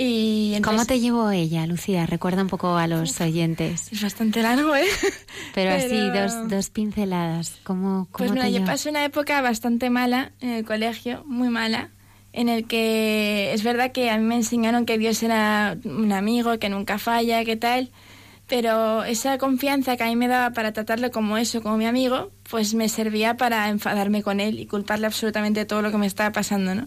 Y ¿Cómo entonces- te llevó ella, Lucía? Recuerda un poco a los oyentes. Es bastante largo, ¿eh? Pero, así, dos, dos pinceladas. ¿Cómo, cómo Pues mira, te yo pasé una época bastante mala en el colegio, muy mala, en el que es verdad que a mí me enseñaron que Dios era un amigo, que nunca falla, que tal, pero esa confianza que a mí me daba para tratarle como eso, como mi amigo, pues me servía para enfadarme con él y culparle absolutamente todo lo que me estaba pasando, ¿no?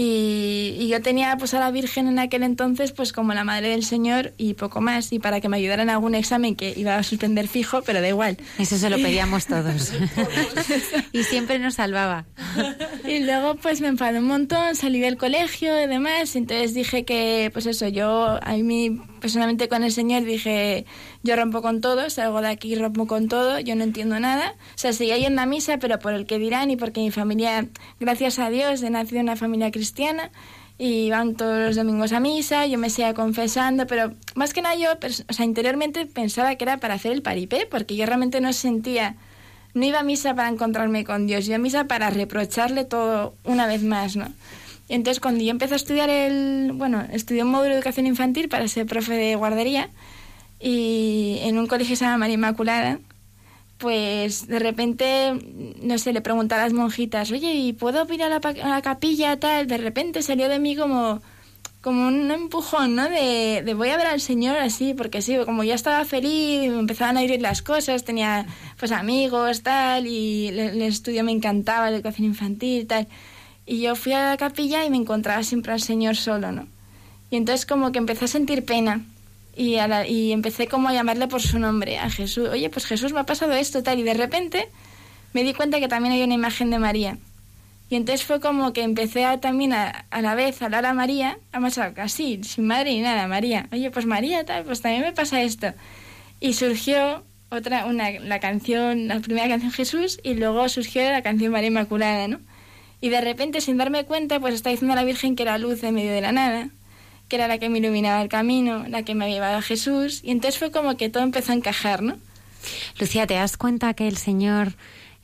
Y, y yo tenía pues a la Virgen en aquel entonces pues como la Madre del Señor y poco más y para que me ayudara en algún examen que iba a suspender fijo, pero da igual. Eso se lo pedíamos todos. y siempre nos salvaba. Y luego pues me enfadé un montón, salí del colegio y demás, entonces dije que pues eso, yo a mí personalmente con el Señor dije, yo rompo con todo, salgo de aquí, rompo con todo, yo no entiendo nada. O sea, seguía yendo a misa, pero por el que dirán y porque mi familia, gracias a Dios, he nacido en una familia cristiana y van todos los domingos a misa, yo me seguía confesando, pero más que nada yo, o sea, interiormente pensaba que era para hacer el paripé, porque yo realmente no sentía, no iba a misa para encontrarme con Dios, iba a misa para reprocharle todo una vez más, ¿no? Y entonces cuando yo empecé a estudiar el, bueno, estudié un módulo de educación infantil para ser profe de guardería y en un colegio que se María Inmaculada, pues de repente, no sé, le pregunté a las monjitas, oye, ¿y puedo ir a la, pa- a la capilla tal? De repente salió de mí como, como un empujón, ¿no? De, de voy a ver al Señor así, porque sí, como ya estaba feliz, me empezaban a ir las cosas, tenía pues amigos, tal, y el, el estudio me encantaba, la educación infantil, tal. Y yo fui a la capilla y me encontraba siempre al Señor solo, ¿no? Y entonces como que empecé a sentir pena y, a empecé como a llamarle por su nombre, a Jesús. Oye, pues Jesús me ha pasado esto, tal. Y de repente me di cuenta que también hay una imagen de María. Y entonces fue como que empecé a, también a, a la vez a hablar a María, además así, sin madre ni nada, María. Oye, pues María, tal, pues también me pasa esto. Y surgió otra, una, la canción, la primera canción Jesús, y luego surgió la canción María Inmaculada, ¿no? Y de repente, sin darme cuenta, pues está diciendo a la Virgen que era luz en medio de la nada, que era la que me iluminaba el camino, la que me había llevado a Jesús. Y entonces fue como que todo empezó a encajar, ¿no? Lucía, ¿te das cuenta que el Señor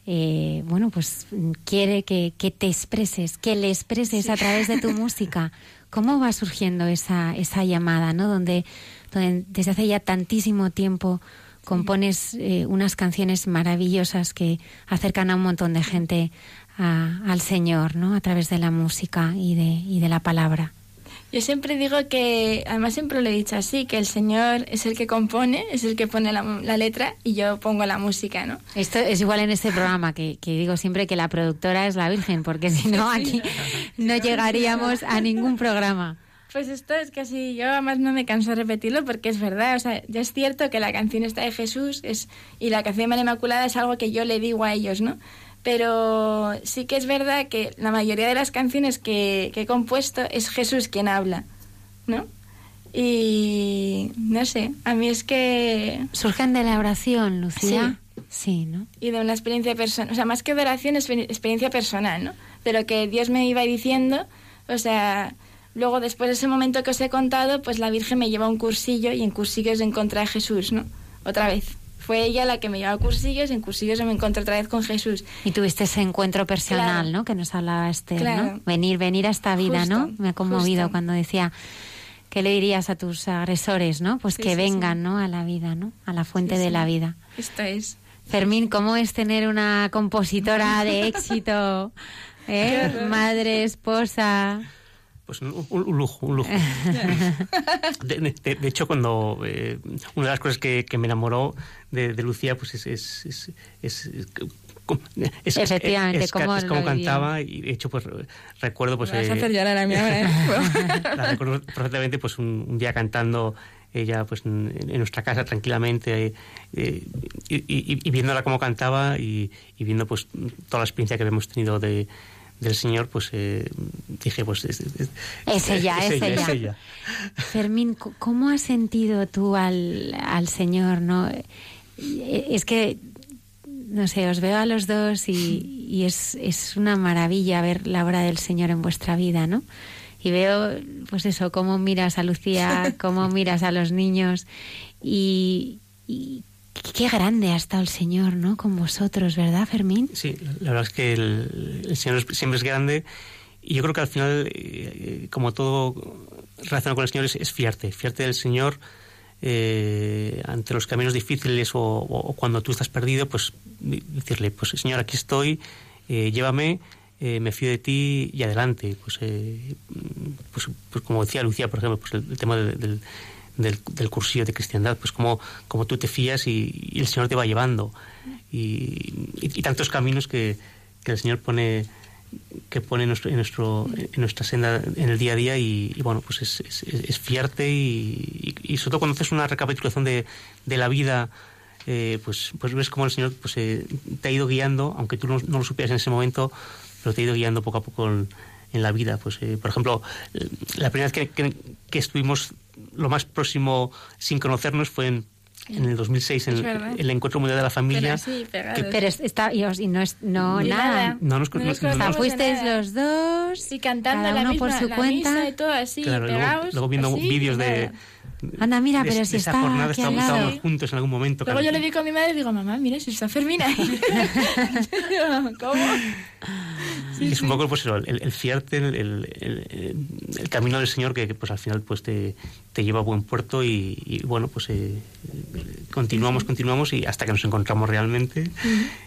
eh, bueno, pues quiere que, que te expreses, que le expreses a través de tu música. ¿Cómo va surgiendo esa, esa llamada, ¿no? Donde, donde desde hace ya tantísimo tiempo compones eh, unas canciones maravillosas que acercan a un montón de gente a- al Señor, ¿no? A través de la música y de, y de la palabra. Yo siempre digo que, además siempre lo he dicho así, que el Señor es el que compone, es el que pone la, la letra y yo pongo la música, ¿no? Esto es igual en este programa que, que digo siempre que la productora es la Virgen, porque si no aquí no llegaríamos a ningún programa. Pues esto es casi, yo además no me canso de repetirlo porque es verdad, o sea, ya es cierto que la canción está de Jesús es, y la canción de María Inmaculada es algo que yo le digo a ellos, ¿no? Pero sí que es verdad que la mayoría de las canciones que, que he compuesto es Jesús quien habla, ¿no? Y no sé, a mí es que... ¿Surgen de la oración, Lucía? Sí, ¿no? y de una experiencia personal, o sea, más que oración, es experiencia personal, ¿no? De lo que Dios me iba diciendo, o sea, luego después de ese momento que os he contado, pues la Virgen me lleva a un cursillo y en cursillos encontré a Jesús, ¿no? Otra vez. Fue ella la que me llevó a cursillos, en cursillos me encontré otra vez con Jesús. Y tuviste ese encuentro personal, Claro. ¿no? Que nos hablaba Esther, Claro. ¿no? Venir, venir a esta vida, ¿no? Me ha conmovido justo. cuando decía, ¿qué le dirías a tus agresores, no? Pues Sí, que sí, vengan, ¿no? A la vida, ¿no? A la fuente de la vida. Esto es. Fermín, ¿cómo es tener una compositora de éxito? ¿Eh? Madre, esposa. Pues un, un- lujo, un lujo. De, de- de hecho, cuando eh, una de las cosas que, que me enamoró de, de Lucía, pues es, es, es, es- es- es- Efectivamente, es- cómo es cómo lo vivió. cantaba y de hecho pues recuerdo pues vas a eh, hacer llorar a mí ahora, ¿eh? la recuerdo perfectamente pues un, un día cantando ella pues en, en nuestra casa tranquilamente eh, y, y- y viéndola cómo cantaba y, y viendo pues toda la experiencia que habíamos tenido de del señor pues eh, dije pues es, es- Es ella, es ella, ella. es ella. Fermín, ¿cómo has sentido tú al, al Señor, no? Es que, no sé, os veo a los dos y, y es, es una maravilla ver la obra del Señor en vuestra vida, ¿no? Y veo, pues eso, cómo miras a Lucía, cómo miras a los niños y, y qué grande ha estado el Señor, ¿no? Con vosotros, ¿verdad, Fermín? Sí, la verdad es que el, el Señor siempre es grande y yo creo que al final, eh, como todo relacionado con el Señor, es, es fiarte, fiarte del Señor eh, ante los caminos difíciles o, o- o cuando tú estás perdido, pues decirle, pues Señor, aquí estoy, eh, llévame, eh, me fío de ti y adelante. Pues, eh, pues, pues como decía Lucía, por ejemplo, pues el, el tema del, del, del- del cursillo de cristiandad, pues como, como tú te fías y, el Señor te va llevando. Y, tantos caminos que, el Señor pone que pone en nuestro, en nuestra senda en el día a día y, bueno pues es, es, es fiarte y, sobre todo cuando haces una recapitulación de, de la vida eh, pues pues ves cómo el Señor pues eh, te ha ido guiando aunque tú no, lo supieras en ese momento pero te ha ido guiando poco a poco en, la vida pues eh, por ejemplo la primera vez que, que estuvimos lo más próximo sin conocernos fue en en el 2006 en verdad. el encuentro mundial de la familia Pero sí, pegados. Pero es- está, y, os- y no es no, nada. nada. No nos- No nos no- O sea, conocemos de fuisteis nada. los dos Y cantando cada la uno misma, por su la cuenta. misa y todo así, Claro, luego, pegados. luego viendo así, vídeos de, nada. Anda, mira, de- pero si esa está jornada aquí al estábamos, lado. estábamos juntos en algún momento. Luego yo le digo a mi madre y digo, mamá, mira si está Fermina ahí. ¿Cómo? y es un poco pues eso, el, el fiarte, el, el- el- el camino del Señor que, que, pues al final pues te, te lleva a buen puerto y, y, bueno pues eh, continuamos, continuamos y hasta que nos encontramos realmente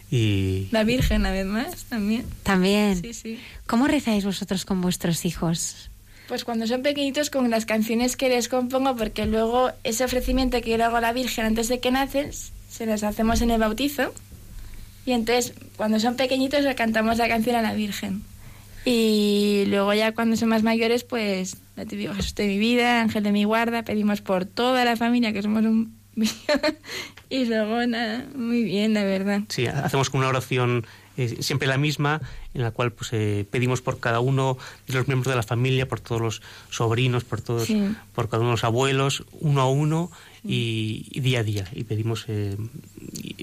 y La Virgen, una vez más, también. También. Sí, sí. ¿Cómo rezáis vosotros con vuestros hijos? Pues cuando son pequeñitos con las canciones que les compongo, porque luego ese ofrecimiento que yo le hago a la Virgen antes de que nacen, se las hacemos en el bautizo. Y entonces, cuando son pequeñitos, le cantamos la canción a la Virgen. Y luego ya cuando son más mayores, pues, ya te digo, Jesús de mi vida, Ángel de mi guarda, pedimos por toda la familia, que somos un y luego nada, muy bien, la verdad. sí, hacemos una oración eh, siempre la misma en la cual pues eh, pedimos por cada uno de los miembros de la familia, por todos los sobrinos, por todos, Sí. por cada uno de los abuelos, uno a uno y, y día a día. Y pedimos eh, y,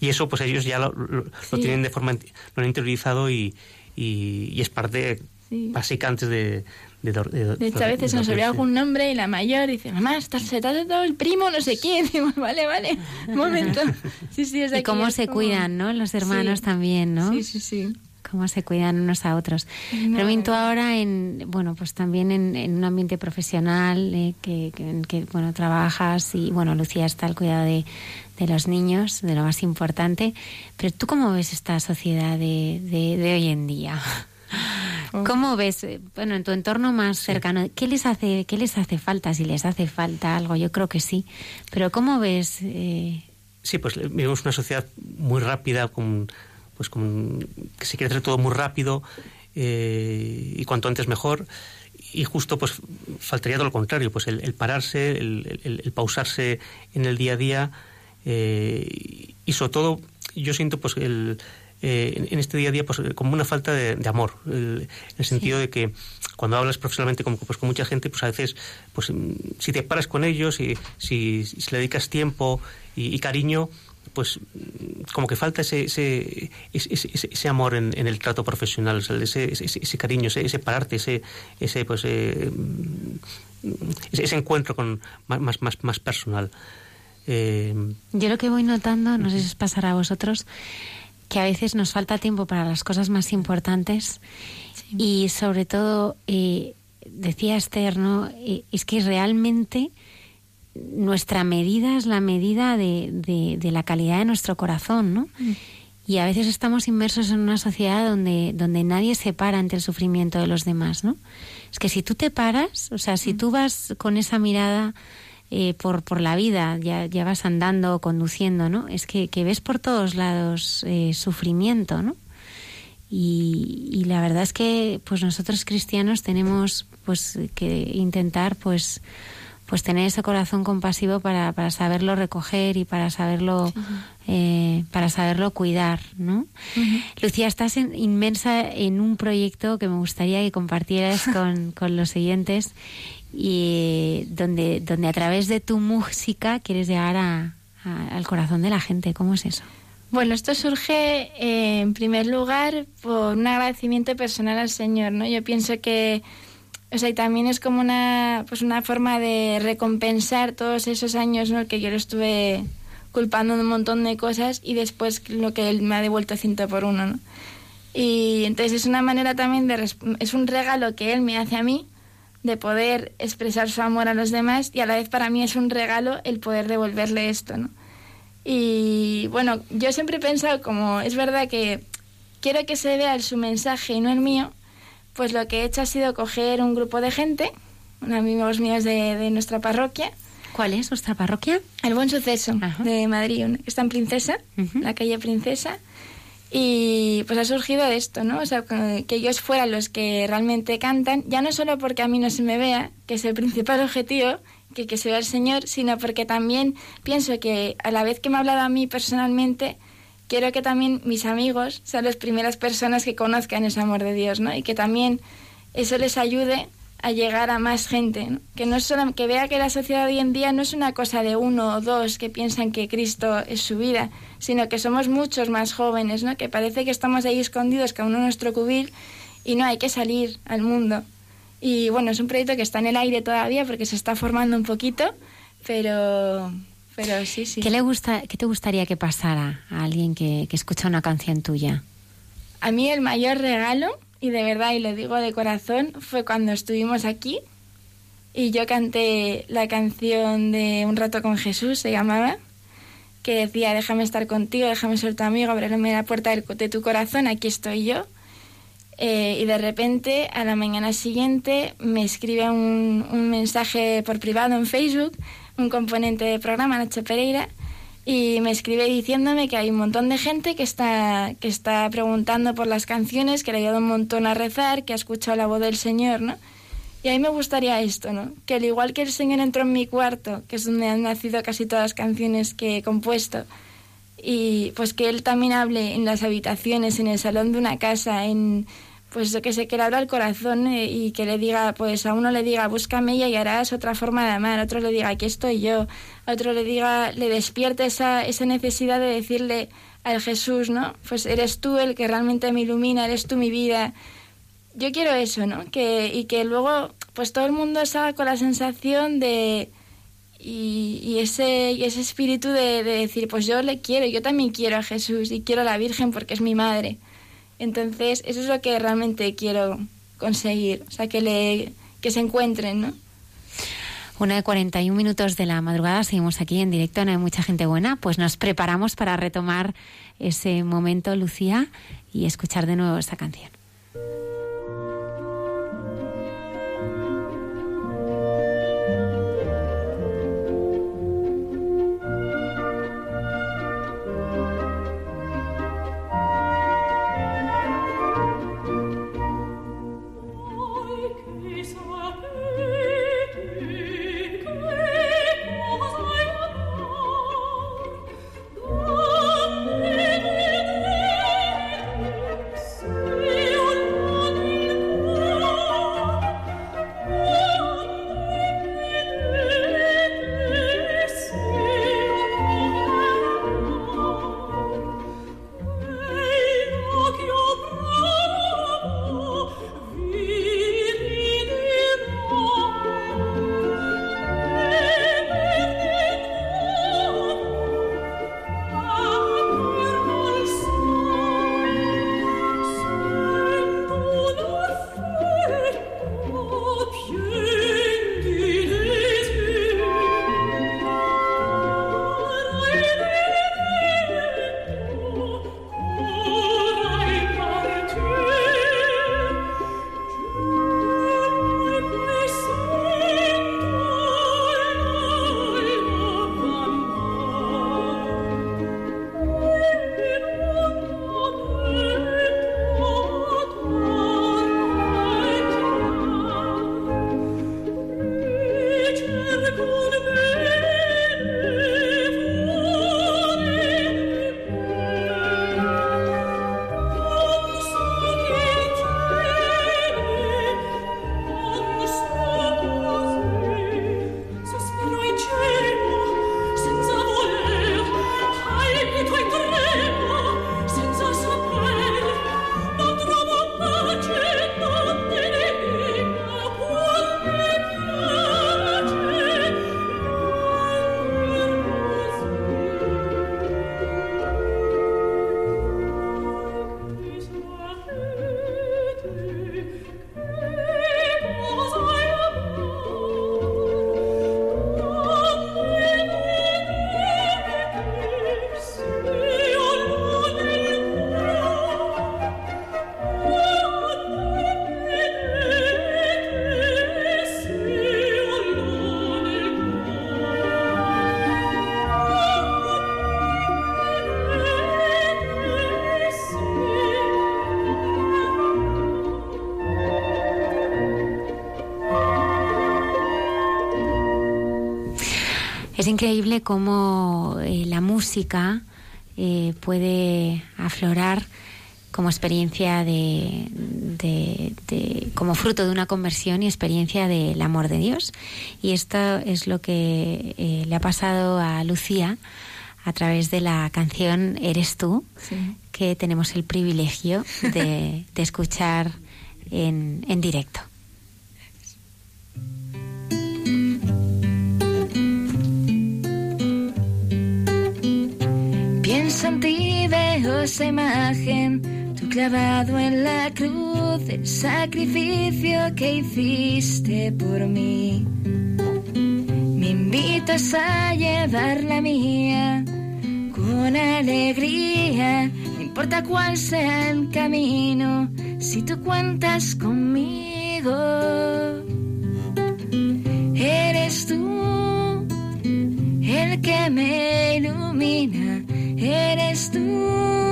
y eso pues ellos ya lo, lo- tienen de forma lo han interiorizado y, y, y es parte básica antes de, de, de- De hecho, a de- veces de nos olvida algún nombre y la mayor dice, mamá, está- se ha dado el primo, no sé quién. Digo, vale, vale, un momento. Sí, sí, es Y aquí, cómo es se como- cuidan, ¿no? Los hermanos Sí. también, ¿no? Sí, sí, sí. Cómo se cuidan unos a otros. No, Fermín, tú ahora en, bueno, pues también en, en un ambiente profesional eh, que, que, en que, bueno, trabajas y, bueno, Lucía está al cuidado de, de los niños, de lo más importante. Pero tú cómo ves esta sociedad de, de, de hoy en día? ¿Cómo ves, eh, bueno, en tu entorno más cercano, qué les hace, qué les hace falta? Si les hace falta algo, yo creo que sí. Pero ¿cómo ves? eh, Sí, pues eh, vivimos una sociedad muy rápida, con, pues con, que se quiere hacer todo muy rápido eh, y cuanto antes mejor. Y justo pues faltaría todo lo contrario, pues el, el pararse, el, el- el pausarse en el día a día eh, y sobre todo yo siento pues el, eh, en- este día a día pues como una falta de, de amor, el- en el sentido de que cuando hablas profesionalmente con, pues, con mucha gente, pues a veces pues mm, si te paras con ellos y si, si le dedicas tiempo y, y cariño, pues mm, como que falta ese, ese, ese, ese- amor en, en el trato profesional, o sea, ese, ese, ese cariño, ese, ese pararte, ese, ese pues eh, mm, ese, encuentro con más, más, más, más personal. Eh, Yo lo que voy notando, no sé si os pasará a vosotros, que a veces nos falta tiempo para las cosas más importantes y sobre todo, eh, decía Esther, ¿no? Eh, es que realmente nuestra medida es la medida de, de- de la calidad de nuestro corazón, ¿no? Y a veces estamos inmersos en una sociedad donde, donde nadie se para ante el sufrimiento de los demás, ¿no? Es que si tú te paras, o sea, si tú vas con esa mirada eh, por, por la vida, ya, ya vas andando o conduciendo, ¿no? Es que, que ves por todos lados eh, sufrimiento, ¿no? Y, y la verdad es que pues nosotros cristianos tenemos pues que intentar pues pues tener ese corazón compasivo para, para saberlo recoger y para saberlo eh, para saberlo cuidar ¿no? Lucía estás en- inmensa en un proyecto que me gustaría que compartieras con, con los oyentes y donde donde a través de tu música quieres llegar a- a- al corazón de la gente ¿cómo es eso? Bueno, esto surge eh, en primer lugar por un agradecimiento personal al Señor, ¿no? Yo pienso que, o sea, y también es como una, pues una forma de recompensar todos esos años, ¿no? Que yo lo estuve culpando de un montón de cosas y después lo que Él me ha devuelto ciento por uno, ¿no? Y entonces es una manera también de, es un regalo que Él me hace a mí de poder expresar su amor a los demás y a la vez para mí es un regalo el poder devolverle esto, ¿no? Y bueno, yo siempre he pensado como es verdad que quiero que se vea el- su mensaje y no el mío, pues lo que he hecho ha sido coger un grupo de gente, unos amigos míos de, de nuestra parroquia. ¿Cuál es vuestra parroquia? El Buen Suceso de Madrid, está en Princesa, la calle Princesa. Y pues ha surgido esto, ¿no? O sea, que que ellos fueran los que realmente cantan, ya no solo porque a mí no se me vea, que es el principal objetivo, que, que se vea el Señor, sino porque también pienso que a la vez que me ha hablado a mí personalmente, quiero que también mis amigos sean las primeras personas que conozcan ese amor de Dios, ¿no? Y que también eso les ayude a llegar a más gente, ¿no? que no solo que vea que la sociedad hoy en día no es una cosa de uno o dos que piensan que Cristo es su vida, sino que somos muchos más jóvenes, ¿no? Que parece que estamos ahí escondidos cada uno en nuestro cubil y no hay que salir al mundo. Y bueno, es un proyecto que está en el aire todavía porque se está formando un poquito, pero pero sí, sí. ¿Qué, le gusta, ¿Qué te gustaría que pasara a alguien que, que escucha una canción tuya? A mí el mayor regalo, y de verdad, y lo digo de corazón, fue cuando estuvimos aquí y yo canté la canción de Un rato con Jesús, se llamaba, que decía, déjame estar contigo, déjame ser tu amigo, ábreme la puerta de tu corazón, aquí estoy yo. Eh, y de repente, a la mañana siguiente, me escribe un, un mensaje por privado en Facebook, un componente del programa, Nacho Pereira, y me escribe diciéndome que hay un montón de gente que está, que está preguntando por las canciones, que le ha ayudado un montón a rezar, que ha escuchado la voz del Señor, ¿no? Y a mí me gustaría esto, ¿no? Que al igual que el Señor entró en mi cuarto, que es donde han nacido casi todas las canciones que he compuesto, y pues que Él también hable en las habitaciones, en el salón de una casa, en pues que sé, que le abra el corazón eh, y que le diga, pues a uno le diga, búscame y harás otra forma de amar, otro le diga, aquí estoy yo, a otro le diga, le despierte esa, esa necesidad de decirle al Jesús, ¿no? Pues eres tú el que realmente me ilumina, eres tú mi vida. yo quiero eso, ¿no? Que, y que luego pues todo el mundo salga con la sensación de... Y, y ese, y ese espíritu de, de decir, pues yo le quiero, yo también quiero a Jesús y quiero a la Virgen porque es mi madre. Entonces, eso es lo que realmente quiero conseguir, o sea, que, le, que se encuentren, ¿no? Una de 41 minutos de la madrugada, seguimos aquí en directo, no hay mucha gente buena, pues nos preparamos para retomar ese momento, Lucía, y escuchar de nuevo esta canción. Es increíble cómo eh, la música eh, puede aflorar como experiencia de, de- de- como fruto de una conversión y experiencia del amor de Dios. Y esto es lo que eh, le ha pasado a Lucía a través de la canción Eres tú, Sí. que tenemos el privilegio de, de escuchar en, en directo. Imagen, tú clavado en la cruz, el sacrificio que hiciste por mí. Me invitas a llevar la mía con alegría, no importa cuál sea el camino, si tú cuentas conmigo. Eres tú el que me ilumina, eres tú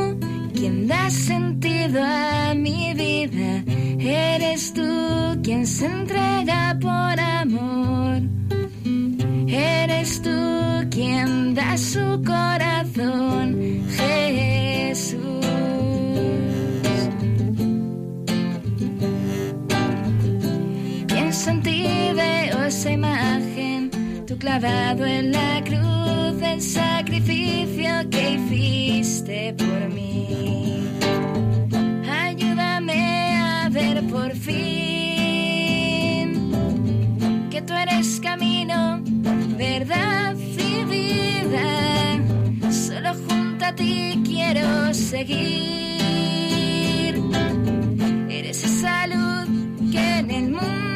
quien da sentido a mi vida, eres tú quien se entrega por amor, eres tú quien da su corazón, Jesús. Pienso en ti, veo esa imagen, tú clavado en la cruz, el sacrificio que hiciste por fin que tú eres camino, verdad y vida. Solo junto a ti quiero seguir. Eres esa luz que en el mundo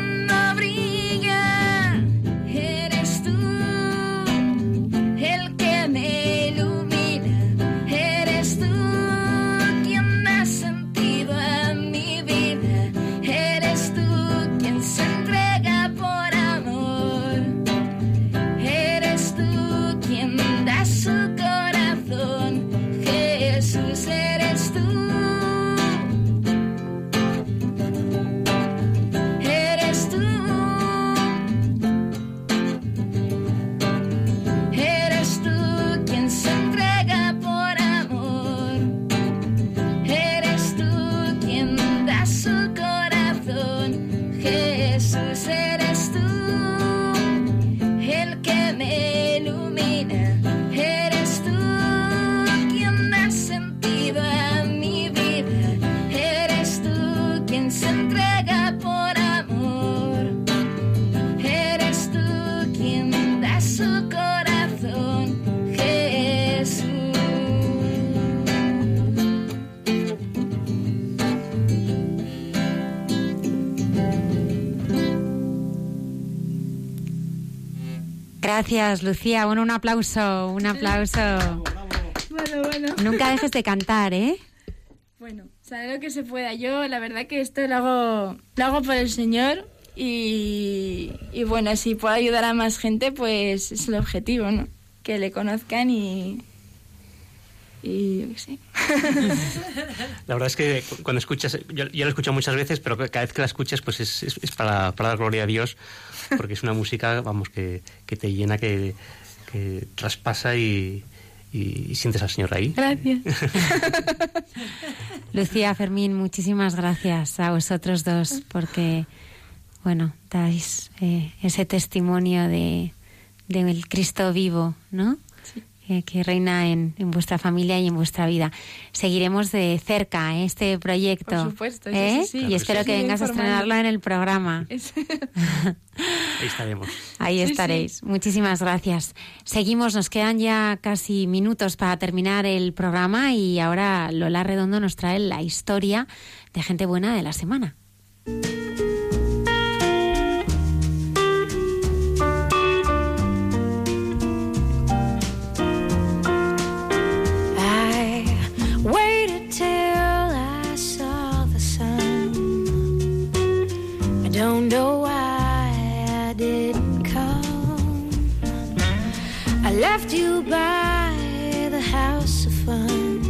Gracias, Lucía. Bueno, un aplauso, un aplauso. Bueno, bueno. Nunca dejes de cantar, ¿eh? Bueno, haré lo que se pueda. Yo, la verdad que esto lo hago, lo hago por el Señor y, y bueno, si puedo ayudar a más gente, pues es el objetivo, ¿no? Que le conozcan y... Y yo qué sé. La verdad es que cu- cuando escuchas, yo, yo la he escuchado muchas veces, pero cada vez que la escuchas, pues es, es- es para, para dar gloria a Dios, porque es una música, vamos, que, que te llena, que, que traspasa y, y- y sientes al Señor ahí. Gracias. Lucía, Fermín, muchísimas gracias a vosotros dos porque, bueno, dais eh, ese testimonio de del Cristo vivo, ¿no? Eh, que reina en, en vuestra familia y en vuestra vida. Seguiremos de cerca eh, este proyecto. Por supuesto, ¿eh? sí, sí. Y Claro espero que que sí. vengas a estrenarlo en el programa. Ahí estaremos. Ahí Sí, estaréis. Muchísimas gracias. Seguimos, nos quedan ya casi minutos para terminar el programa y ahora Lola Redondo nos trae la historia de gente buena de la semana. I left you by the house of fun.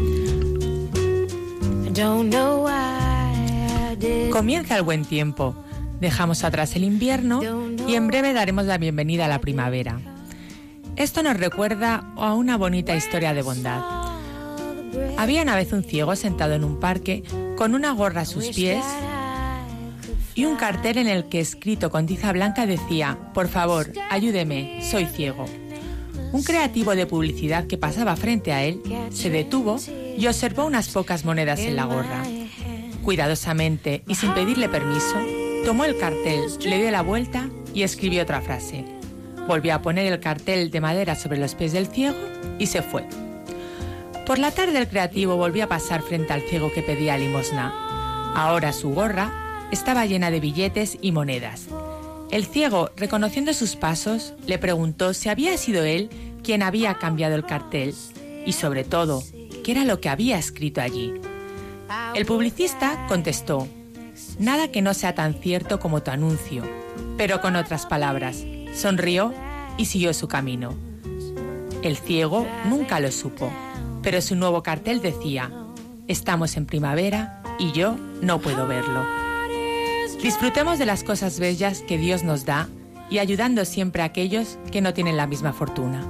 I don't know why. Comienza el buen tiempo. Dejamos atrás el invierno y en breve daremos la bienvenida a la primavera. Esto nos recuerda a una bonita historia de bondad. Había una vez un ciego sentado en un parque con una gorra a sus pies y un cartel en el que escrito con tiza blanca decía, por favor, ayúdeme, soy ciego. Un creativo de publicidad que pasaba frente a él se detuvo y observó unas pocas monedas en la gorra. Cuidadosamente y sin pedirle permiso, tomó el cartel, le dio la vuelta y escribió otra frase. Volvió a poner el cartel de madera sobre los pies del ciego y se fue. Por la tarde el creativo volvió a pasar frente al ciego que pedía limosna. Ahora su gorra estaba llena de billetes y monedas. El ciego, reconociendo sus pasos, le preguntó si había sido él quien había cambiado el cartel y sobre todo, qué era lo que había escrito allí. El publicista contestó, nada que no sea tan cierto como tu anuncio, pero con otras palabras, sonrió y siguió su camino. El ciego nunca lo supo, pero su nuevo cartel decía, estamos en primavera y yo no puedo verlo. Disfrutemos de las cosas bellas que Dios nos da y ayudando siempre a aquellos que no tienen la misma fortuna.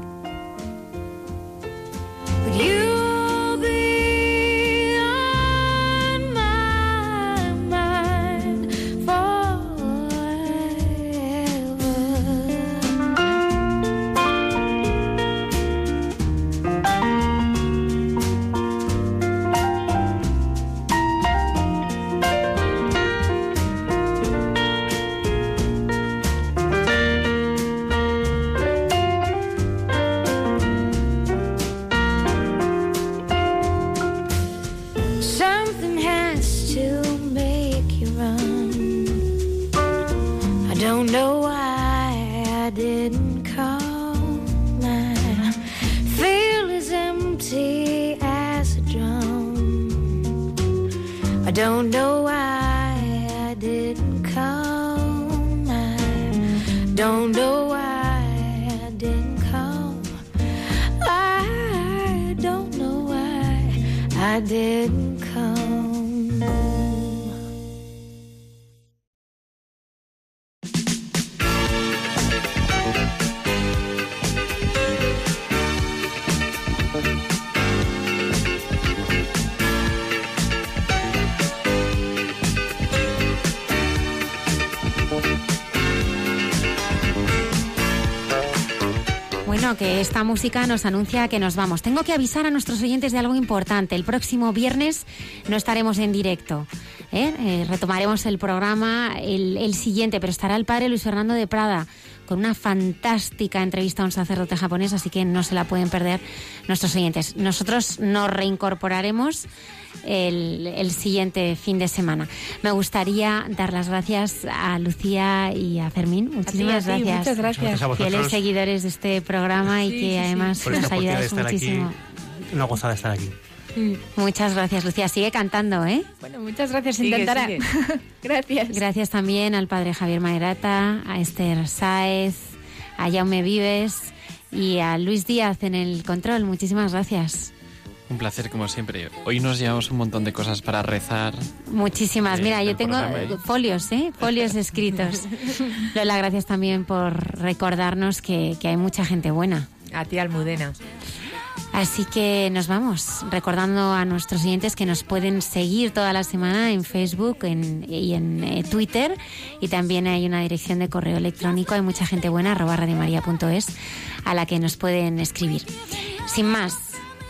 Esta música nos anuncia que nos vamos. Tengo que avisar a nuestros oyentes de algo importante. El próximo viernes no estaremos en directo. ¿eh? Eh, retomaremos el programa el, el siguiente, pero estará el padre Luis Fernando de Prada con una fantástica entrevista a un sacerdote japonés, así que no se la pueden perder nuestros oyentes. Nosotros nos reincorporaremos el, el siguiente fin de semana. Me gustaría dar las gracias a Lucía y a Fermín. Muchísimas a ti, gracias. muchas gracias. Gracias a vosotros. Fieles seguidores de este programa y que sí, además nos ayudáis muchísimo. aquí. Una gozada estar aquí. Muchas gracias, Lucía. Sigue cantando, ¿eh? Bueno, muchas gracias. Sigue, Intentará. sigue. gracias. Gracias también al padre Javier Maerata, a Esther Sáez, a Jaume Vives y a Luis Díaz en el control. Muchísimas gracias. Un placer como siempre. Hoy nos llevamos un montón de cosas para rezar. Muchísimas. Sí, Mira, yo tengo programa, ¿eh? eh, folios, ¿eh? Folios escritos. Lola, gracias también por recordarnos que, que hay mucha gente buena. A ti, Almudena. Así que nos vamos, recordando a nuestros oyentes que nos pueden seguir toda la semana en Facebook en- y en eh, Twitter. Y también hay una dirección de correo electrónico, hay mucha gente buena, arroba radiomaria.es, a la que nos pueden escribir. Sin más,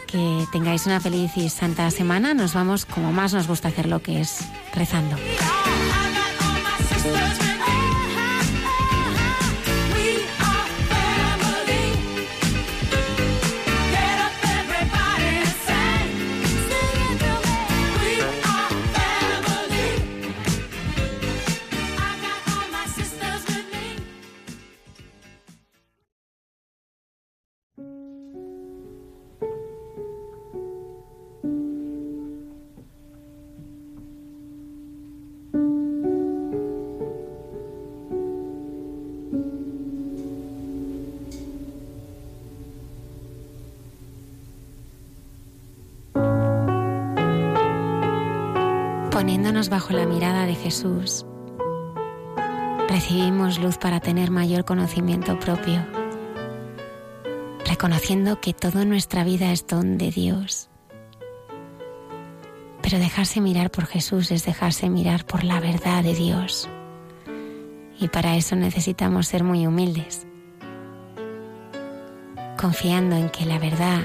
que tengáis una feliz y santa semana. Nos vamos como más nos gusta hacerlo, que es rezando. Bajo la mirada de Jesús, recibimos luz para tener mayor conocimiento propio, reconociendo que toda nuestra vida es don de Dios. Pero dejarse mirar por Jesús es dejarse mirar por la verdad de Dios. Y para eso necesitamos ser muy humildes, confiando en que la verdad,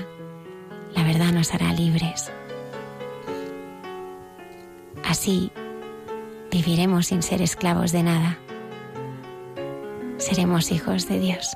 la verdad nos hará libres. Así viviremos sin ser esclavos de nada. Seremos hijos de Dios.